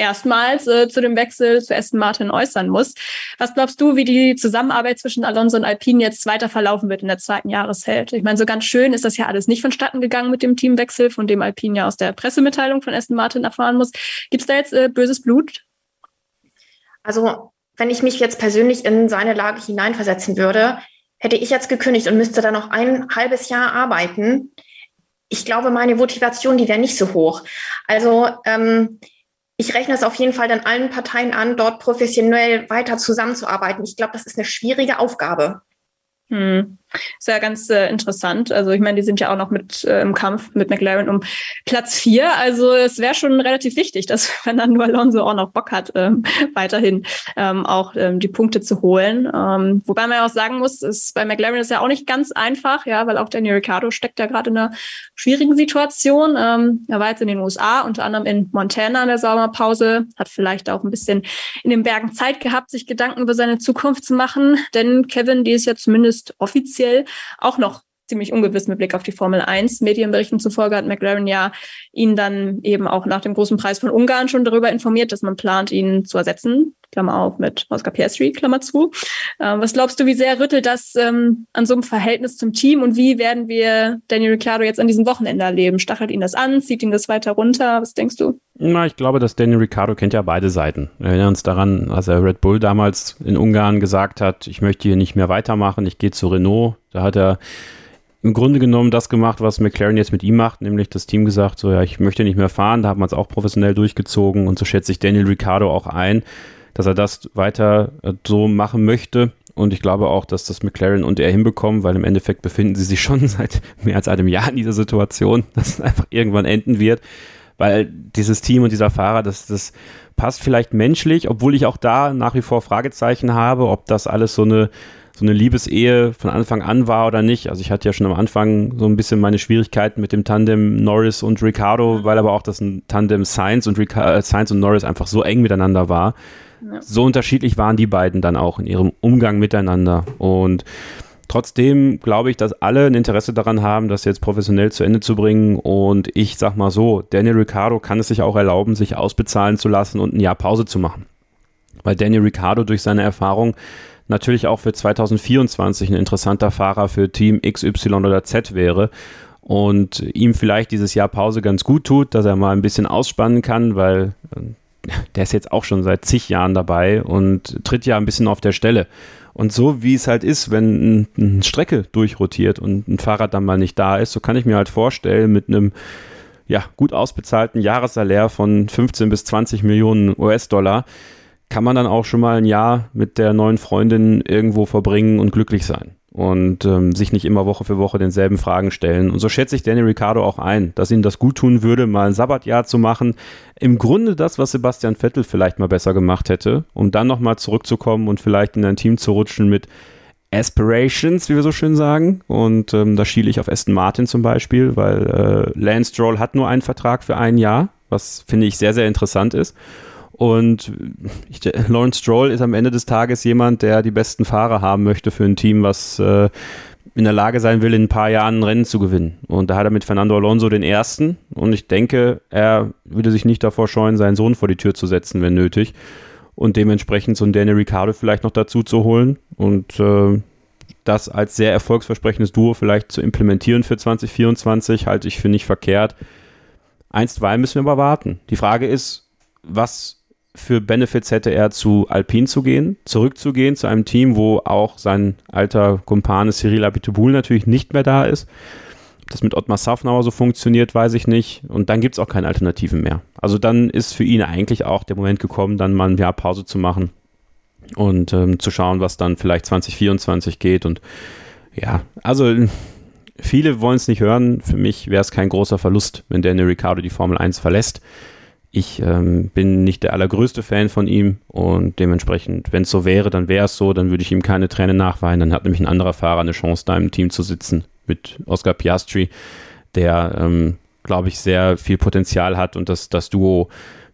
erstmals äh, zu dem Wechsel zu Aston Martin äußern muss. Was glaubst du, wie die Zusammenarbeit zwischen Alonso und Alpine jetzt weiter verlaufen wird in der zweiten Jahreshälfte? Ich meine, so ganz schön ist das ja alles nicht vonstatten gegangen mit dem Teamwechsel, von dem Alpine ja aus der Pressemitteilung von Aston Martin erfahren muss. Gibt es da jetzt äh, böses Blut? Also, wenn ich mich jetzt persönlich in seine Lage hineinversetzen würde, hätte ich jetzt gekündigt und müsste dann noch ein halbes Jahr arbeiten. Ich glaube, meine Motivation, die wäre nicht so hoch. Also, ähm, ich rechne es auf jeden Fall dann allen Parteien an, dort professionell weiter zusammenzuarbeiten. Ich glaube, das ist eine schwierige Aufgabe. Hm. Ist ja ganz äh, interessant. Also ich meine, die sind ja auch noch mit äh, im Kampf mit McLaren um Platz vier. Also es wäre schon relativ wichtig, dass Fernando Alonso auch noch Bock hat, ähm, weiterhin ähm, auch ähm, die Punkte zu holen. Ähm, wobei man ja auch sagen muss, ist bei McLaren ist ja auch nicht ganz einfach, ja, weil auch Daniel Ricciardo steckt ja gerade in einer schwierigen Situation. Ähm, er war jetzt in den USA, unter anderem in Montana in der Sommerpause, hat vielleicht auch ein bisschen in den Bergen Zeit gehabt, sich Gedanken über seine Zukunft zu machen. Denn Kevin, die ist ja zumindest offiziell offiziell auch noch ziemlich ungewiss mit Blick auf die Formel 1. Medienberichten zufolge hat McLaren ja ihn dann eben auch nach dem großen Preis von Ungarn schon darüber informiert, dass man plant, ihn zu ersetzen. Klammer auf mit Oscar Piastri, Klammer zu. Ähm, was glaubst du, wie sehr rüttelt das ähm, an so einem Verhältnis zum Team und wie werden wir Daniel Ricciardo jetzt an diesem Wochenende erleben? Stachelt ihn das an? Zieht ihn das weiter runter? Was denkst du? Na, ich glaube, dass Daniel Ricciardo kennt ja beide Seiten. Wir erinnern uns daran, als er Red Bull damals in Ungarn gesagt hat, ich möchte hier nicht mehr weitermachen, ich gehe zu Renault. Da hat er im Grunde genommen das gemacht, was McLaren jetzt mit ihm macht, nämlich das Team gesagt, so ja, ich möchte nicht mehr fahren, da hat man es auch professionell durchgezogen und so schätze ich Daniel Ricciardo auch ein, dass er das weiter äh, so machen möchte. Und ich glaube auch, dass das McLaren und er hinbekommen, weil im Endeffekt befinden sie sich schon seit mehr als einem Jahr in dieser Situation, dass es einfach irgendwann enden wird. Weil dieses Team und dieser Fahrer, das, das passt vielleicht menschlich, obwohl ich auch da nach wie vor Fragezeichen habe, ob das alles so eine so eine Liebesehe von Anfang an war oder nicht. Also ich hatte ja schon am Anfang so ein bisschen meine Schwierigkeiten mit dem Tandem Norris und Ricardo, weil aber auch das Tandem Sainz und, Rica äh, Sainz und Norris einfach so eng miteinander war. Ja. So unterschiedlich waren die beiden dann auch in ihrem Umgang miteinander. Und trotzdem glaube ich, dass alle ein Interesse daran haben, das jetzt professionell zu Ende zu bringen. Und ich sag mal so, Daniel Ricciardo kann es sich auch erlauben, sich ausbezahlen zu lassen und ein Jahr Pause zu machen. Weil Daniel Ricciardo durch seine Erfahrung natürlich auch für 2024 ein interessanter Fahrer für Team XY oder Z wäre und ihm vielleicht dieses Jahr Pause ganz gut tut, dass er mal ein bisschen ausspannen kann, weil äh, der ist jetzt auch schon seit zig Jahren dabei und tritt ja ein bisschen auf der Stelle. Und so wie es halt ist, wenn eine Strecke durchrotiert und ein Fahrrad dann mal nicht da ist, so kann ich mir halt vorstellen, mit einem ja, gut ausbezahlten Jahressalär von 15 bis 20 Millionen US-Dollar, kann man dann auch schon mal ein Jahr mit der neuen Freundin irgendwo verbringen und glücklich sein und ähm, sich nicht immer Woche für Woche denselben Fragen stellen. Und so schätze ich Danny Ricciardo auch ein, dass ihm das gut tun würde, mal ein Sabbatjahr zu machen. Im Grunde das, was Sebastian Vettel vielleicht mal besser gemacht hätte, um dann nochmal zurückzukommen und vielleicht in ein Team zu rutschen mit Aspirations, wie wir so schön sagen. Und ähm, da schiele ich auf Aston Martin zum Beispiel, weil äh, Lance Stroll hat nur einen Vertrag für ein Jahr, was finde ich sehr, sehr interessant ist. Und ich, Lawrence Stroll ist am Ende des Tages jemand, der die besten Fahrer haben möchte für ein Team, was äh, in der Lage sein will, in ein paar Jahren ein Rennen zu gewinnen. Und da hat er mit Fernando Alonso den ersten. Und ich denke, er würde sich nicht davor scheuen, seinen Sohn vor die Tür zu setzen, wenn nötig. Und dementsprechend so ein Daniel Ricciardo vielleicht noch dazu zu holen und äh, das als sehr erfolgsversprechendes Duo vielleicht zu implementieren für 2024, halte ich für nicht verkehrt. Einstweilen müssen wir aber warten. Die Frage ist, was für Benefits hätte er zu Alpine zu gehen, zurückzugehen zu einem Team, wo auch sein alter Kumpane Cyril Abiteboul natürlich nicht mehr da ist. Ob das mit Ottmar Safnauer so funktioniert, weiß ich nicht. Und dann gibt es auch keine Alternativen mehr. Also dann ist für ihn eigentlich auch der Moment gekommen, dann mal ein Jahr Pause zu machen und ähm, zu schauen, was dann vielleicht 2024 geht. Und ja, also viele wollen es nicht hören. Für mich wäre es kein großer Verlust, wenn Daniel Ricciardo die Formel 1 verlässt. Ich ähm, bin nicht der allergrößte Fan von ihm und dementsprechend, wenn es so wäre, dann wäre es so, dann würde ich ihm keine Tränen nachweinen. Dann hat nämlich ein anderer Fahrer eine Chance, da im Team zu sitzen mit Oscar Piastri, der, ähm, glaube ich, sehr viel Potenzial hat und das, das Duo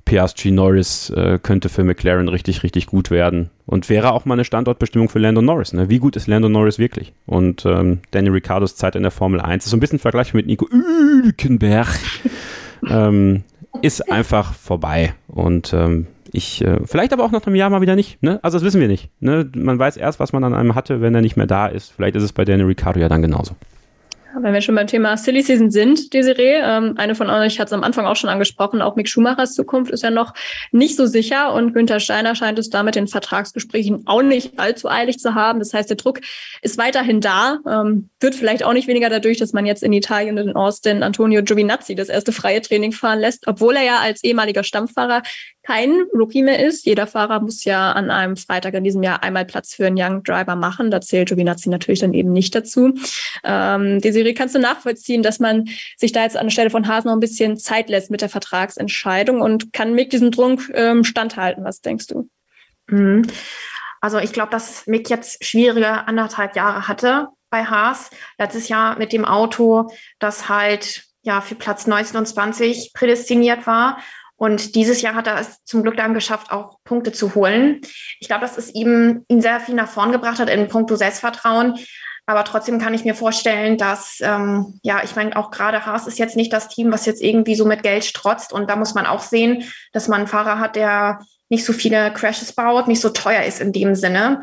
Piastri-Norris äh, könnte für McLaren richtig, richtig gut werden und wäre auch mal eine Standortbestimmung für Lando Norris. Ne? Wie gut ist Lando Norris wirklich? Und ähm, Danny Ricciardos Zeit in der Formel 1 ist so ein bisschen vergleichbar mit Nico Hülkenberg. ähm, ist einfach vorbei. Und ähm, ich, äh, vielleicht aber auch nach einem Jahr mal wieder nicht. Ne? Also das wissen wir nicht. Ne? Man weiß erst, was man an einem hatte, wenn er nicht mehr da ist. Vielleicht ist es bei Daniel Ricciardo ja dann genauso. Wenn wir schon beim Thema Silly Season sind, Desiree, ähm, eine von euch hat es am Anfang auch schon angesprochen, auch Mick Schumachers Zukunft ist ja noch nicht so sicher und Günther Steiner scheint es damit in Vertragsgesprächen auch nicht allzu eilig zu haben. Das heißt, der Druck ist weiterhin da, ähm, wird vielleicht auch nicht weniger dadurch, dass man jetzt in Italien und in Austin Antonio Giovinazzi das erste freie Training fahren lässt, obwohl er ja als ehemaliger Stammfahrer kein Rookie mehr ist. Jeder Fahrer muss ja an einem Freitag in diesem Jahr einmal Platz für einen Young Driver machen. Da zählt Giovinazzi natürlich dann eben nicht dazu. Ähm, Desiree, kannst du nachvollziehen, dass man sich da jetzt an der Stelle von Haas noch ein bisschen Zeit lässt mit der Vertragsentscheidung und kann Mick diesem Druck ähm, standhalten? Was denkst du? Mhm. Also ich glaube, dass Mick jetzt schwierige anderthalb Jahre hatte bei Haas. Letztes Jahr mit dem Auto, das halt ja für Platz 19 und 20 prädestiniert war. Und dieses Jahr hat er es zum Glück dann geschafft, auch Punkte zu holen. Ich glaube, dass es ihm ihn sehr viel nach vorn gebracht hat in puncto Selbstvertrauen. Aber trotzdem kann ich mir vorstellen, dass, ähm, ja, ich meine, auch gerade Haas ist jetzt nicht das Team, was jetzt irgendwie so mit Geld strotzt. Und da muss man auch sehen, dass man einen Fahrer hat, der nicht so viele Crashes baut, nicht so teuer ist in dem Sinne.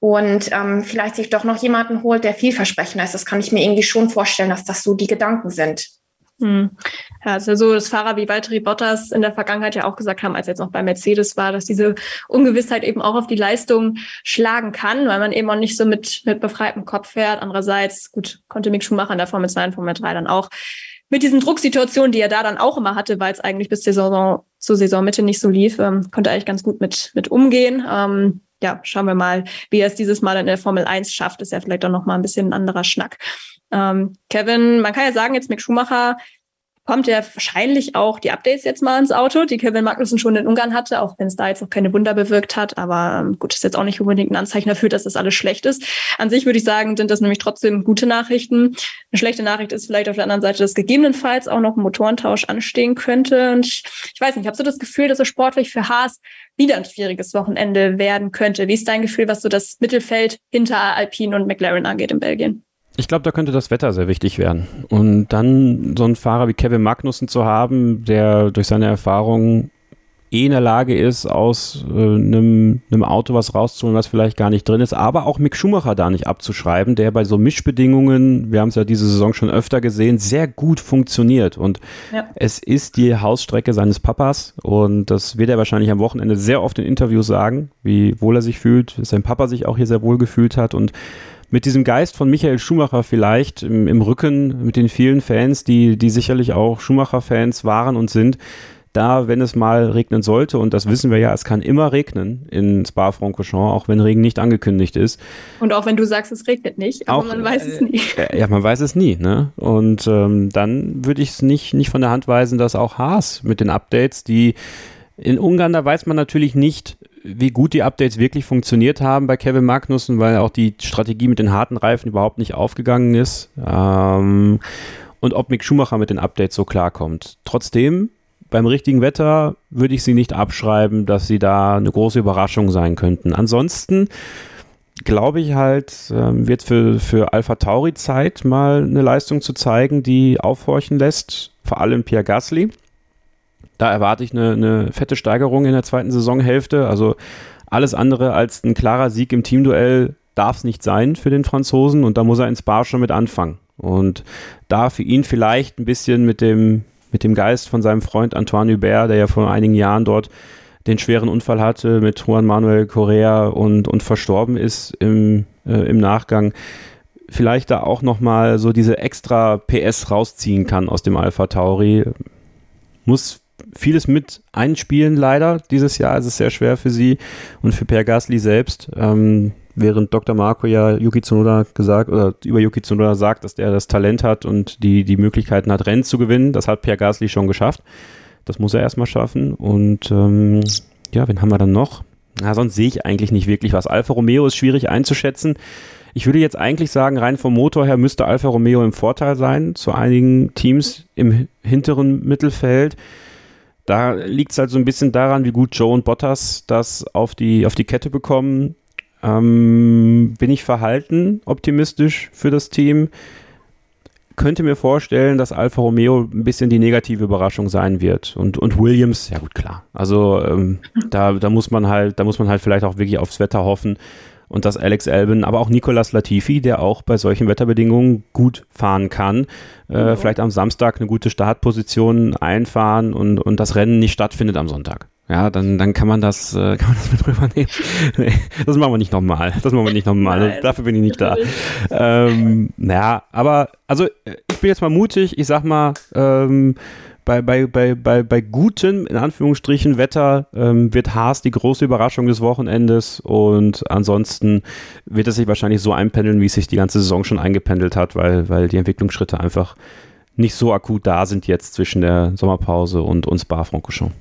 Und ähm, vielleicht sich doch noch jemanden holt, der vielversprechender ist. Das kann ich mir irgendwie schon vorstellen, dass das so die Gedanken sind. Hm. Ja, es ist ja so, dass Fahrer wie Valtteri Bottas in der Vergangenheit ja auch gesagt haben, als er jetzt noch bei Mercedes war, dass diese Ungewissheit eben auch auf die Leistung schlagen kann, weil man eben auch nicht so mit, mit befreitem Kopf fährt. Andererseits, gut, konnte Mick Schumacher in der Formel 2 und Formel 3 dann auch mit diesen Drucksituationen, die er da dann auch immer hatte, weil es eigentlich bis Saison, zur Saisonmitte nicht so lief, ähm, konnte er eigentlich ganz gut mit, mit umgehen. Ähm, ja, schauen wir mal, wie er es dieses Mal in der Formel 1 schafft. Ist ja vielleicht auch noch mal ein bisschen ein anderer Schnack. Ähm, Kevin, man kann ja sagen, jetzt Mick Schumacher kommt ja wahrscheinlich auch die Updates jetzt mal ins Auto, die Kevin Magnussen schon in Ungarn hatte, auch wenn es da jetzt noch keine Wunder bewirkt hat. Aber ähm, gut, ist jetzt auch nicht unbedingt ein Anzeichen dafür, dass das alles schlecht ist. An sich würde ich sagen, sind das nämlich trotzdem gute Nachrichten. Eine schlechte Nachricht ist vielleicht auf der anderen Seite, dass gegebenenfalls auch noch ein Motorentausch anstehen könnte. Und ich, weiß nicht, ich habe so das Gefühl, dass es sportlich für Haas wieder ein schwieriges Wochenende werden könnte. Wie ist dein Gefühl, was so das Mittelfeld hinter Alpine und McLaren angeht in Belgien? Ich glaube, da könnte das Wetter sehr wichtig werden. Und dann so einen Fahrer wie Kevin Magnussen zu haben, der durch seine Erfahrung eh in der Lage ist, aus äh, einem, einem Auto was rauszuholen, was vielleicht gar nicht drin ist, aber auch Mick Schumacher da nicht abzuschreiben, der bei so Mischbedingungen, wir haben es ja diese Saison schon öfter gesehen, sehr gut funktioniert. Und ja. es ist die Hausstrecke seines Papas und das wird er wahrscheinlich am Wochenende sehr oft in Interviews sagen, wie wohl er sich fühlt, dass sein Papa sich auch hier sehr wohl gefühlt hat und mit diesem Geist von Michael Schumacher vielleicht im, im Rücken, mit den vielen Fans, die, die sicherlich auch Schumacher-Fans waren und sind, da, wenn es mal regnen sollte, und das wissen wir ja, es kann immer regnen in Spa-Francorchamps, auch wenn Regen nicht angekündigt ist. Und auch wenn du sagst, es regnet nicht, aber auch, man weiß es nie. Äh, ja, man weiß es nie, ne? Und ähm, dann würde ich es nicht, nicht von der Hand weisen, dass auch Haas mit den Updates, die in Ungarn, da weiß man natürlich nicht, wie gut die Updates wirklich funktioniert haben bei Kevin Magnussen, weil auch die Strategie mit den harten Reifen überhaupt nicht aufgegangen ist. Ähm, und ob Mick Schumacher mit den Updates so klarkommt. Trotzdem, beim richtigen Wetter würde ich sie nicht abschreiben, dass sie da eine große Überraschung sein könnten. Ansonsten glaube ich halt, ähm, wird für, für Alpha Tauri Zeit, mal eine Leistung zu zeigen, die aufhorchen lässt, vor allem Pierre Gasly. Da erwarte ich eine, eine fette Steigerung in der zweiten Saisonhälfte. Also alles andere als ein klarer Sieg im Teamduell darf es nicht sein für den Franzosen und da muss er ins Bar schon mit anfangen. Und da für ihn vielleicht ein bisschen mit dem mit dem Geist von seinem Freund Antoine Hubert, der ja vor einigen Jahren dort den schweren Unfall hatte mit Juan Manuel Correa und, und verstorben ist im, äh, im Nachgang, vielleicht da auch nochmal so diese extra PS rausziehen kann aus dem Alpha Tauri. Muss vieles mit einspielen, leider. Dieses Jahr ist es sehr schwer für sie und für Per Gasly selbst. Ähm, während Dr. Marco ja Yuki Tsunoda gesagt oder über Yuki Tsunoda sagt, dass der das Talent hat und die, die Möglichkeiten hat, Rennen zu gewinnen. Das hat Per Gasly schon geschafft. Das muss er erstmal schaffen. Und ähm, ja, wen haben wir dann noch? Na, sonst sehe ich eigentlich nicht wirklich was. Alfa Romeo ist schwierig einzuschätzen. Ich würde jetzt eigentlich sagen, rein vom Motor her müsste Alfa Romeo im Vorteil sein zu einigen Teams im hinteren Mittelfeld. Da liegt es halt so ein bisschen daran, wie gut Joe und Bottas das auf die, auf die Kette bekommen. Ähm, bin ich verhalten, optimistisch für das Team. Könnte mir vorstellen, dass Alfa Romeo ein bisschen die negative Überraschung sein wird. Und, und Williams, ja gut, klar. Also ähm, da, da muss man halt, da muss man halt vielleicht auch wirklich aufs Wetter hoffen und dass Alex Albin, aber auch Nicolas Latifi, der auch bei solchen Wetterbedingungen gut fahren kann, äh, mhm. vielleicht am Samstag eine gute Startposition einfahren und, und das Rennen nicht stattfindet am Sonntag. Ja, dann, dann kann man das, äh, kann man das mit rübernehmen. nee, das machen wir nicht nochmal. Das machen wir nicht nochmal. Dafür bin ich nicht da. ähm, naja, aber also ich bin jetzt mal mutig. Ich sag mal, ähm, bei, bei, bei, bei, bei gutem, in Anführungsstrichen, Wetter ähm, wird Haas die große Überraschung des Wochenendes und ansonsten wird es sich wahrscheinlich so einpendeln, wie es sich die ganze Saison schon eingependelt hat, weil, weil die Entwicklungsschritte einfach nicht so akut da sind jetzt zwischen der Sommerpause und uns Spa-Francorchamps.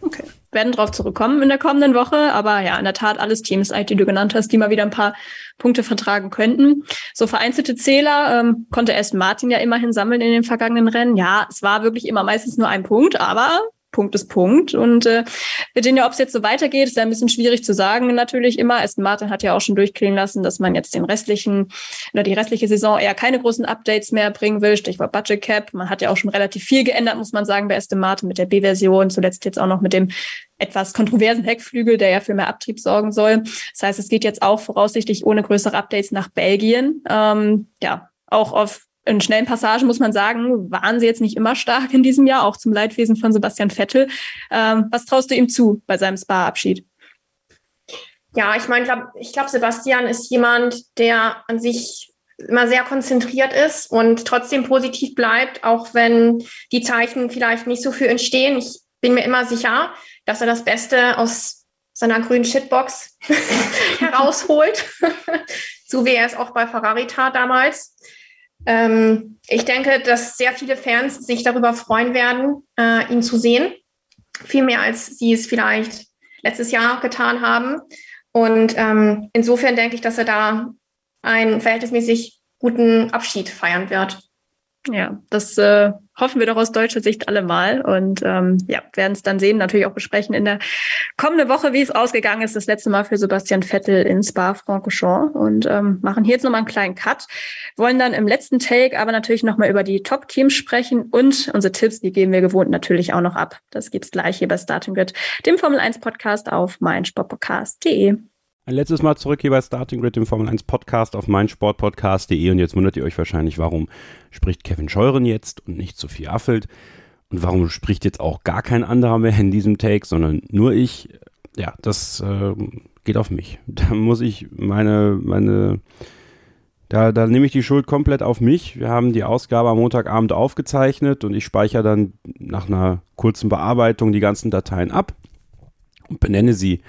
Okay werden darauf zurückkommen in der kommenden Woche. Aber ja, in der Tat alles Teams, die du genannt hast, die mal wieder ein paar Punkte vertragen könnten. So vereinzelte Zähler ähm, konnte erst Martin ja immerhin sammeln in den vergangenen Rennen. Ja, es war wirklich immer meistens nur ein Punkt, aber Punkt ist Punkt. Und äh, Virginia, ob es jetzt so weitergeht, ist ja ein bisschen schwierig zu sagen natürlich immer. Aston Martin hat ja auch schon durchklingen lassen, dass man jetzt den restlichen oder die restliche Saison eher keine großen Updates mehr bringen will. Stichwort Budget Cap. Man hat ja auch schon relativ viel geändert, muss man sagen, bei Aston Martin mit der B-Version. Zuletzt jetzt auch noch mit dem etwas kontroversen Heckflügel, der ja für mehr Abtrieb sorgen soll. Das heißt, es geht jetzt auch voraussichtlich ohne größere Updates nach Belgien. Ähm, ja, auch auf in schnellen Passagen muss man sagen, waren sie jetzt nicht immer stark in diesem Jahr, auch zum Leidwesen von Sebastian Vettel. Ähm, was traust du ihm zu bei seinem Spa-Abschied? Ja, ich meine, glaub, ich glaube, Sebastian ist jemand, der an sich immer sehr konzentriert ist und trotzdem positiv bleibt, auch wenn die Zeichen vielleicht nicht so für entstehen. Ich bin mir immer sicher, dass er das Beste aus seiner grünen Shitbox herausholt, so wie er es auch bei Ferrari tat damals. Ähm, ich denke, dass sehr viele Fans sich darüber freuen werden, äh, ihn zu sehen. Viel mehr, als sie es vielleicht letztes Jahr getan haben. Und ähm, insofern denke ich, dass er da einen verhältnismäßig guten Abschied feiern wird. Ja, das äh, hoffen wir doch aus deutscher Sicht alle mal. Und ähm, ja, werden es dann sehen, natürlich auch besprechen in der kommenden Woche, wie es ausgegangen ist. Das letzte Mal für Sebastian Vettel in Spa-Francorchamps. Und ähm, machen hier jetzt nochmal einen kleinen Cut. Wollen dann im letzten Take aber natürlich nochmal über die Top-Teams sprechen und unsere Tipps, die geben wir gewohnt natürlich auch noch ab. Das gibt's gleich hier bei Starting Grid, dem Formel 1 Podcast auf meinsportpodcast.de. Ein letztes Mal zurück hier bei Starting Grid, dem Formel 1 Podcast auf meinsportpodcast.de und jetzt wundert ihr euch wahrscheinlich, warum spricht Kevin Scheuren jetzt und nicht Sophie Affelt und warum spricht jetzt auch gar kein anderer mehr in diesem Take, sondern nur ich. Ja, das äh, geht auf mich. Da muss ich meine, meine, da, da nehme ich die Schuld komplett auf mich. Wir haben die Ausgabe am Montagabend aufgezeichnet und ich speichere dann nach einer kurzen Bearbeitung die ganzen Dateien ab und benenne sie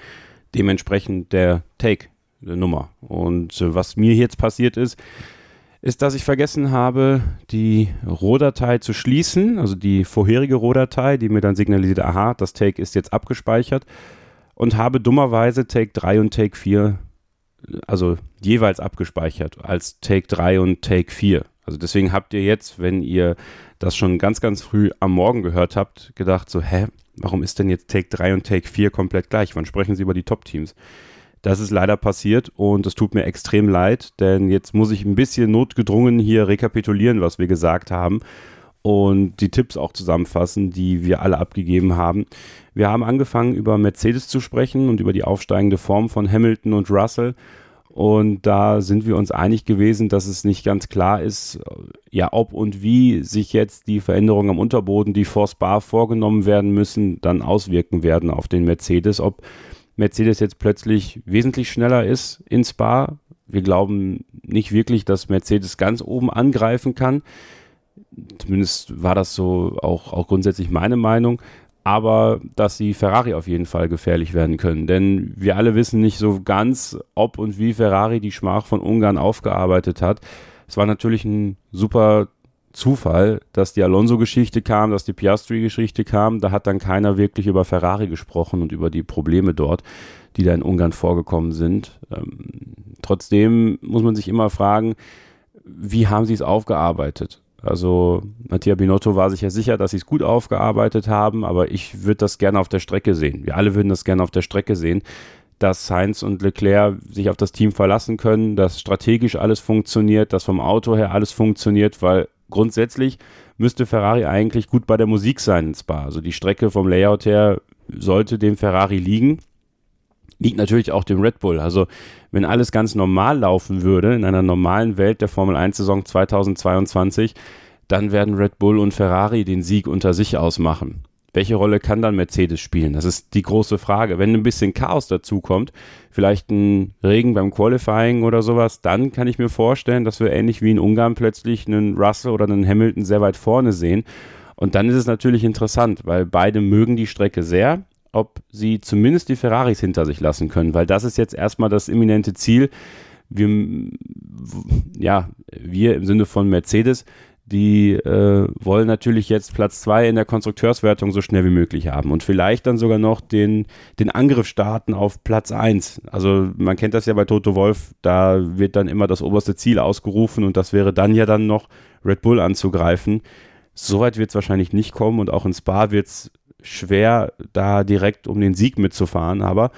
dementsprechend der Take-Nummer. Und äh, was mir jetzt passiert ist, ist, dass ich vergessen habe, die Rohdatei zu schließen, also die vorherige Rohdatei, die mir dann signalisiert, aha, das Take ist jetzt abgespeichert und habe dummerweise Take 3 und Take 4, also jeweils abgespeichert als Take 3 und Take 4. Also deswegen habt ihr jetzt, wenn ihr das schon ganz, ganz früh am Morgen gehört habt, gedacht so, hä, warum ist denn jetzt Take 3 und Take 4 komplett gleich? Wann sprechen Sie über die Top-Teams? Das ist leider passiert und es tut mir extrem leid, denn jetzt muss ich ein bisschen notgedrungen hier rekapitulieren, was wir gesagt haben und die Tipps auch zusammenfassen, die wir alle abgegeben haben. Wir haben angefangen über Mercedes zu sprechen und über die aufsteigende Form von Hamilton und Russell Und da sind wir uns einig gewesen, dass es nicht ganz klar ist, ja, ob und wie sich jetzt die Veränderungen am Unterboden, die vor Spa vorgenommen werden müssen, dann auswirken werden auf den Mercedes. Ob Mercedes jetzt plötzlich wesentlich schneller ist in Spa. Wir glauben nicht wirklich, dass Mercedes ganz oben angreifen kann. Zumindest war das so auch, auch grundsätzlich meine Meinung aber dass sie Ferrari auf jeden Fall gefährlich werden können. Denn wir alle wissen nicht so ganz, ob und wie Ferrari die Schmach von Ungarn aufgearbeitet hat. Es war natürlich ein super Zufall, dass die Alonso-Geschichte kam, dass die Piastri-Geschichte kam. Da hat dann keiner wirklich über Ferrari gesprochen und über die Probleme dort, die da in Ungarn vorgekommen sind. Ähm, trotzdem muss man sich immer fragen, wie haben sie es aufgearbeitet? Also Mattia Binotto war sich ja sicher, dass sie es gut aufgearbeitet haben, aber ich würde das gerne auf der Strecke sehen. Wir alle würden das gerne auf der Strecke sehen, dass Sainz und Leclerc sich auf das Team verlassen können, dass strategisch alles funktioniert, dass vom Auto her alles funktioniert, weil grundsätzlich müsste Ferrari eigentlich gut bei der Musik sein in Spa. Also die Strecke vom Layout her sollte dem Ferrari liegen liegt natürlich auch dem Red Bull. Also wenn alles ganz normal laufen würde in einer normalen Welt der Formel 1 Saison 2022, dann werden Red Bull und Ferrari den Sieg unter sich ausmachen. Welche Rolle kann dann Mercedes spielen? Das ist die große Frage. Wenn ein bisschen Chaos dazukommt, vielleicht ein Regen beim Qualifying oder sowas, dann kann ich mir vorstellen, dass wir ähnlich wie in Ungarn plötzlich einen Russell oder einen Hamilton sehr weit vorne sehen. Und dann ist es natürlich interessant, weil beide mögen die Strecke sehr ob sie zumindest die Ferraris hinter sich lassen können, weil das ist jetzt erstmal das imminente Ziel. Wir, ja, wir im Sinne von Mercedes, die äh, wollen natürlich jetzt Platz zwei in der Konstrukteurswertung so schnell wie möglich haben und vielleicht dann sogar noch den, den Angriff starten auf Platz eins. Also man kennt das ja bei Toto Wolf, da wird dann immer das oberste Ziel ausgerufen und das wäre dann ja dann noch Red Bull anzugreifen. Soweit wird es wahrscheinlich nicht kommen und auch in Spa wird es schwer, da direkt um den Sieg mitzufahren. Aber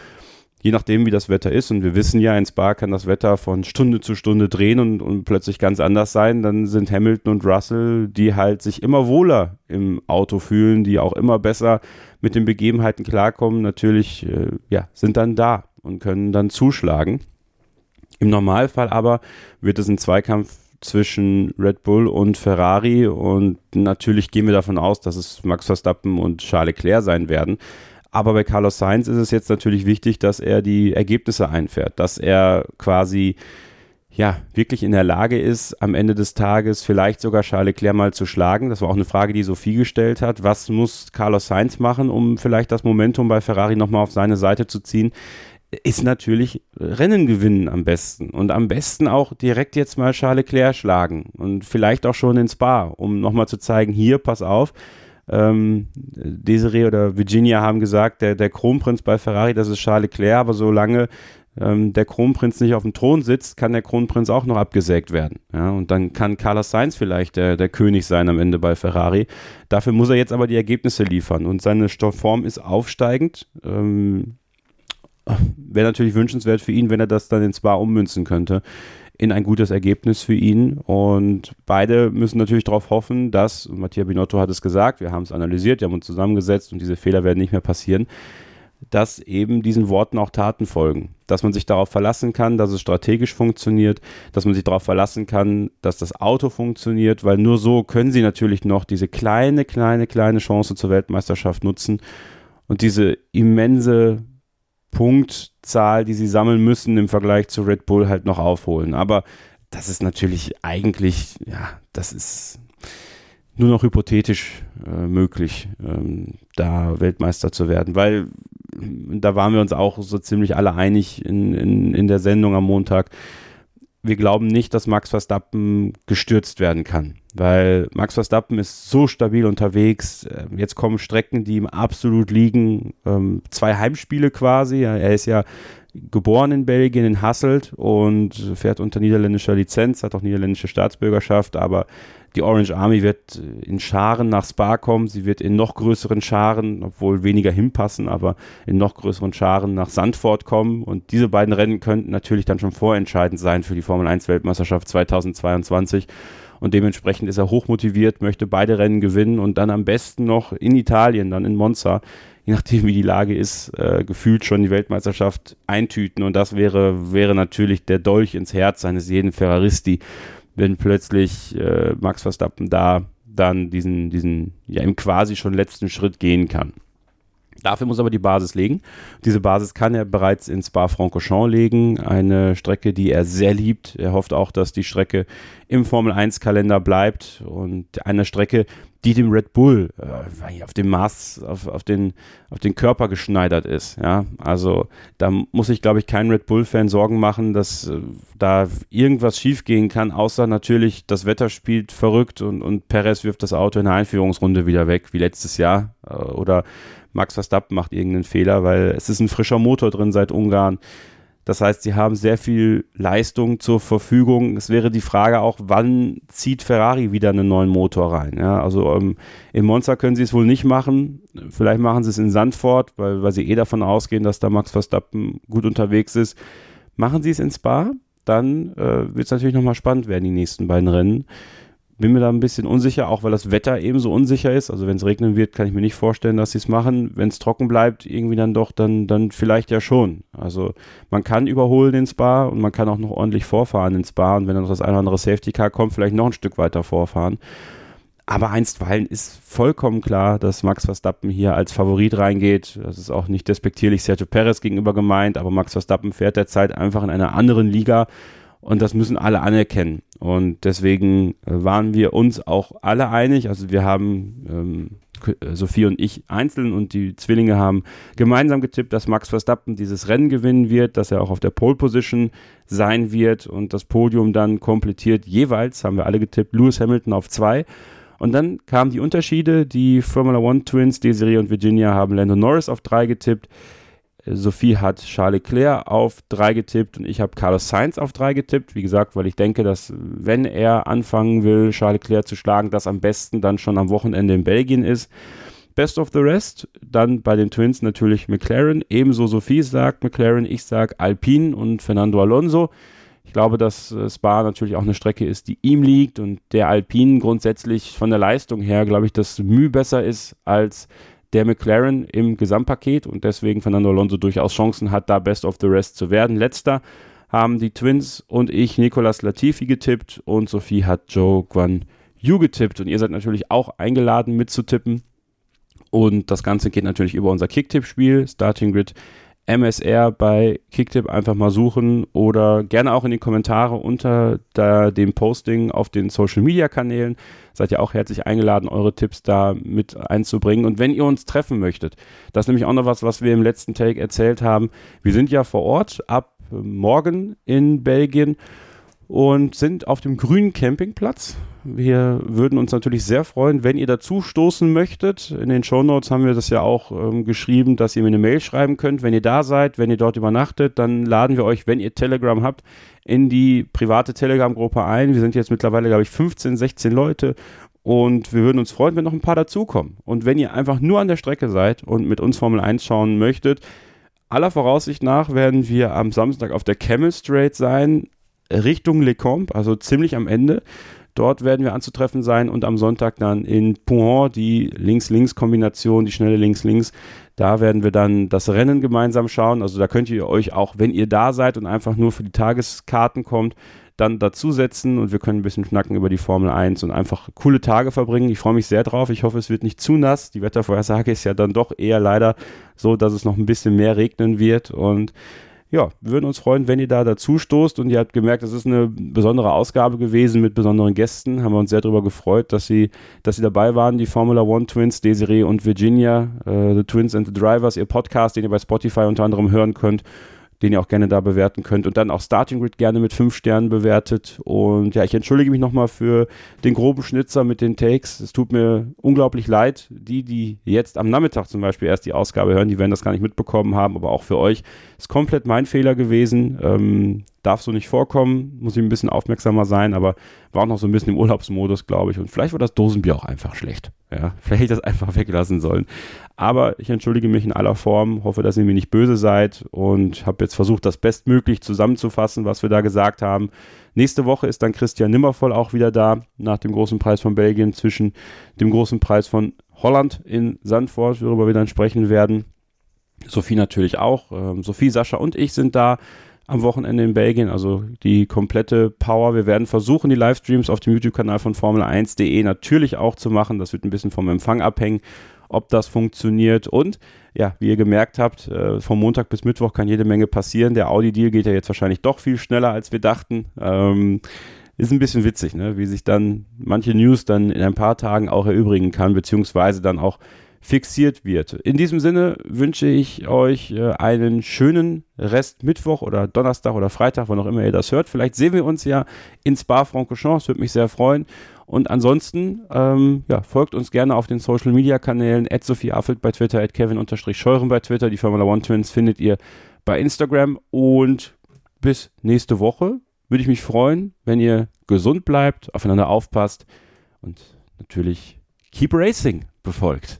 je nachdem, wie das Wetter ist, und wir wissen ja, in Spa kann das Wetter von Stunde zu Stunde drehen und, und plötzlich ganz anders sein, dann sind Hamilton und Russell, die halt sich immer wohler im Auto fühlen, die auch immer besser mit den Begebenheiten klarkommen, natürlich, äh, ja, sind dann da und können dann zuschlagen. Im Normalfall aber wird es ein Zweikampf zwischen Red Bull und Ferrari und natürlich gehen wir davon aus, dass es Max Verstappen und Charles Leclerc sein werden. Aber bei Carlos Sainz ist es jetzt natürlich wichtig, dass er die Ergebnisse einfährt, dass er quasi ja, wirklich in der Lage ist, am Ende des Tages vielleicht sogar Charles Leclerc mal zu schlagen. Das war auch eine Frage, die Sophie gestellt hat. Was muss Carlos Sainz machen, um vielleicht das Momentum bei Ferrari nochmal auf seine Seite zu ziehen? Ist natürlich Rennen gewinnen am besten und am besten auch direkt jetzt mal Charles Leclerc schlagen und vielleicht auch schon ins Spa, um nochmal zu zeigen, hier, pass auf, ähm, Desiree oder Virginia haben gesagt, der, der Kronprinz bei Ferrari, das ist Charles Leclerc, aber solange ähm, der Kronprinz nicht auf dem Thron sitzt, kann der Kronprinz auch noch abgesägt werden. Ja, und dann kann Carlos Sainz vielleicht der, der König sein am Ende bei Ferrari. Dafür muss er jetzt aber die Ergebnisse liefern und seine Form ist aufsteigend. Ähm, wäre natürlich wünschenswert für ihn, wenn er das dann in Spa ummünzen könnte in ein gutes Ergebnis für ihn. Und beide müssen natürlich darauf hoffen, dass, Mattia Binotto hat es gesagt, wir haben es analysiert, wir haben uns zusammengesetzt und diese Fehler werden nicht mehr passieren, dass eben diesen Worten auch Taten folgen. Dass man sich darauf verlassen kann, dass es strategisch funktioniert, dass man sich darauf verlassen kann, dass das Auto funktioniert, weil nur so können sie natürlich noch diese kleine, kleine, kleine Chance zur Weltmeisterschaft nutzen und diese immense Punktzahl, die sie sammeln müssen im Vergleich zu Red Bull halt noch aufholen. Aber das ist natürlich eigentlich, ja, das ist nur noch hypothetisch äh, möglich, ähm, da Weltmeister zu werden, weil da waren wir uns auch so ziemlich alle einig in, in, in der Sendung am Montag. Wir glauben nicht, dass Max Verstappen gestürzt werden kann weil Max Verstappen ist so stabil unterwegs. Ähm, jetzt kommen Strecken, die ihm absolut liegen. Ähm, zwei Heimspiele quasi. Er ist ja geboren in Belgien, in Hasselt und fährt unter niederländischer Lizenz, hat auch niederländische Staatsbürgerschaft, aber die Orange Army wird in Scharen nach Spa kommen. Sie wird in noch größeren Scharen, obwohl weniger hinpassen, aber in noch größeren Scharen nach Sandford kommen. Und diese beiden Rennen könnten natürlich dann schon vorentscheidend sein für die Formel 1 Weltmeisterschaft 2022 und dementsprechend ist er hochmotiviert, möchte beide Rennen gewinnen und dann am besten noch in Italien, dann in Monza, je nachdem wie die Lage ist, äh, gefühlt schon die Weltmeisterschaft eintüten. Und das wäre, wäre natürlich der Dolch ins Herz eines jeden Ferraristi, wenn plötzlich äh, Max Verstappen da dann diesen, diesen, ja, im quasi schon letzten Schritt gehen kann. Dafür muss aber die Basis legen. Diese Basis kann er bereits in Spa-Francorchamps legen, eine Strecke, die er sehr liebt. Er hofft auch, dass die Strecke im Formel-1-Kalender bleibt und eine Strecke, die dem Red Bull äh, auf dem Maß, auf, auf, den, auf den Körper geschneidert ist. Ja? Also da muss ich, glaube ich, kein Red Bull-Fan Sorgen machen, dass äh, da irgendwas schiefgehen kann, außer natürlich, das Wetter spielt verrückt und, und Perez wirft das Auto in der Einführungsrunde wieder weg, wie letztes Jahr. Äh, oder Max Verstappen macht irgendeinen Fehler, weil es ist ein frischer Motor drin seit Ungarn. Das heißt, sie haben sehr viel Leistung zur Verfügung. Es wäre die Frage auch, wann zieht Ferrari wieder einen neuen Motor rein? Ja, also ähm, in Monza können sie es wohl nicht machen. Vielleicht machen sie es in Sandford, weil, weil sie eh davon ausgehen, dass da Max Verstappen gut unterwegs ist. Machen sie es in Spa, dann äh, wird es natürlich nochmal spannend werden, die nächsten beiden Rennen bin mir da ein bisschen unsicher, auch weil das Wetter ebenso unsicher ist. Also wenn es regnen wird, kann ich mir nicht vorstellen, dass sie es machen. Wenn es trocken bleibt, irgendwie dann doch, dann, dann vielleicht ja schon. Also man kann überholen ins Spa und man kann auch noch ordentlich vorfahren ins Spa und wenn dann noch das eine oder andere Safety Car kommt, vielleicht noch ein Stück weiter vorfahren. Aber einstweilen ist vollkommen klar, dass Max Verstappen hier als Favorit reingeht. Das ist auch nicht despektierlich Sergio Perez gegenüber gemeint, aber Max Verstappen fährt derzeit einfach in einer anderen Liga und das müssen alle anerkennen. Und deswegen äh, waren wir uns auch alle einig. Also wir haben, ähm, äh, Sophie und ich einzeln und die Zwillinge haben gemeinsam getippt, dass Max Verstappen dieses Rennen gewinnen wird, dass er auch auf der Pole Position sein wird und das Podium dann komplettiert. Jeweils haben wir alle getippt, Lewis Hamilton auf zwei. Und dann kamen die Unterschiede. Die Formula One Twins, Desiree und Virginia, haben Lando Norris auf drei getippt. Sophie hat Charles Leclerc auf drei getippt und ich habe Carlos Sainz auf drei getippt. Wie gesagt, weil ich denke, dass wenn er anfangen will, Charles Leclerc zu schlagen, das am besten dann schon am Wochenende in Belgien ist. Best of the rest, dann bei den Twins natürlich McLaren. Ebenso Sophie sagt McLaren, ich sage Alpine und Fernando Alonso. Ich glaube, dass äh, Spa natürlich auch eine Strecke ist, die ihm liegt und der Alpine grundsätzlich von der Leistung her, glaube ich, das Mühe besser ist als der McLaren im Gesamtpaket und deswegen Fernando Alonso durchaus Chancen hat, da Best of the Rest zu werden. Letzter haben die Twins und ich Nicolas Latifi getippt und Sophie hat Joe Guan Yu getippt und ihr seid natürlich auch eingeladen mitzutippen. Und das Ganze geht natürlich über unser Kicktipp-Spiel, Starting Grid MSR bei Kicktip einfach mal suchen oder gerne auch in die Kommentare unter da, dem Posting auf den Social Media Kanälen. Seid ihr auch herzlich eingeladen, eure Tipps da mit einzubringen. Und wenn ihr uns treffen möchtet, das ist nämlich auch noch was, was wir im letzten Take erzählt haben. Wir sind ja vor Ort ab morgen in Belgien und sind auf dem grünen Campingplatz. Wir würden uns natürlich sehr freuen, wenn ihr dazu stoßen möchtet. In den Show Notes haben wir das ja auch ähm, geschrieben, dass ihr mir eine Mail schreiben könnt. Wenn ihr da seid, wenn ihr dort übernachtet, dann laden wir euch, wenn ihr Telegram habt, in die private Telegram-Gruppe ein. Wir sind jetzt mittlerweile, glaube ich, 15, 16 Leute und wir würden uns freuen, wenn noch ein paar dazukommen. Und wenn ihr einfach nur an der Strecke seid und mit uns Formel 1 schauen möchtet, aller Voraussicht nach werden wir am Samstag auf der Camel Straight sein, Richtung Le Combe, also ziemlich am Ende. Dort werden wir anzutreffen sein und am Sonntag dann in Pouhon die Links-Links-Kombination, die schnelle Links-Links. Da werden wir dann das Rennen gemeinsam schauen. Also da könnt ihr euch auch, wenn ihr da seid und einfach nur für die Tageskarten kommt, dann dazusetzen und wir können ein bisschen schnacken über die Formel 1 und einfach coole Tage verbringen. Ich freue mich sehr drauf. Ich hoffe, es wird nicht zu nass. Die Wettervorhersage ist ja dann doch eher leider so, dass es noch ein bisschen mehr regnen wird und ja, wir würden uns freuen, wenn ihr da dazu stoßt und ihr habt gemerkt, es ist eine besondere Ausgabe gewesen mit besonderen Gästen. Haben wir uns sehr darüber gefreut, dass sie, dass sie dabei waren, die Formula One Twins, Desiree und Virginia, äh, The Twins and the Drivers, ihr Podcast, den ihr bei Spotify unter anderem hören könnt den ihr auch gerne da bewerten könnt und dann auch Starting Grid gerne mit fünf Sternen bewertet. Und ja, ich entschuldige mich nochmal für den groben Schnitzer mit den Takes. Es tut mir unglaublich leid. Die, die jetzt am Nachmittag zum Beispiel erst die Ausgabe hören, die werden das gar nicht mitbekommen haben, aber auch für euch ist komplett mein Fehler gewesen. Ähm, darf so nicht vorkommen, muss ich ein bisschen aufmerksamer sein, aber war auch noch so ein bisschen im Urlaubsmodus, glaube ich. Und vielleicht war das Dosenbier auch einfach schlecht. Ja, vielleicht hätte ich das einfach weglassen sollen. Aber ich entschuldige mich in aller Form, hoffe, dass ihr mir nicht böse seid und habe jetzt versucht, das bestmöglich zusammenzufassen, was wir da gesagt haben. Nächste Woche ist dann Christian Nimmervoll auch wieder da, nach dem großen Preis von Belgien, zwischen dem großen Preis von Holland in Sandford, worüber wir dann sprechen werden. Sophie natürlich auch. Ähm, Sophie, Sascha und ich sind da am Wochenende in Belgien, also die komplette Power. Wir werden versuchen, die Livestreams auf dem YouTube-Kanal von Formel1.de natürlich auch zu machen. Das wird ein bisschen vom Empfang abhängen, ob das funktioniert. Und ja, wie ihr gemerkt habt, äh, vom Montag bis Mittwoch kann jede Menge passieren. Der Audi-Deal geht ja jetzt wahrscheinlich doch viel schneller, als wir dachten. Ähm, ist ein bisschen witzig, ne? wie sich dann manche News dann in ein paar Tagen auch erübrigen kann, beziehungsweise dann auch fixiert wird. In diesem Sinne wünsche ich euch äh, einen schönen Rest Mittwoch oder Donnerstag oder Freitag, wann auch immer ihr das hört. Vielleicht sehen wir uns ja in Spa-Francorchamps, würde mich sehr freuen. Und ansonsten, ähm, ja, folgt uns gerne auf den Social Media Kanälen, at Sophie Affelt bei Twitter, at Kevin-Scheuren bei Twitter. Die Formula One Twins findet ihr bei Instagram. Und bis nächste Woche würde ich mich freuen, wenn ihr gesund bleibt, aufeinander aufpasst und natürlich Keep Racing befolgt.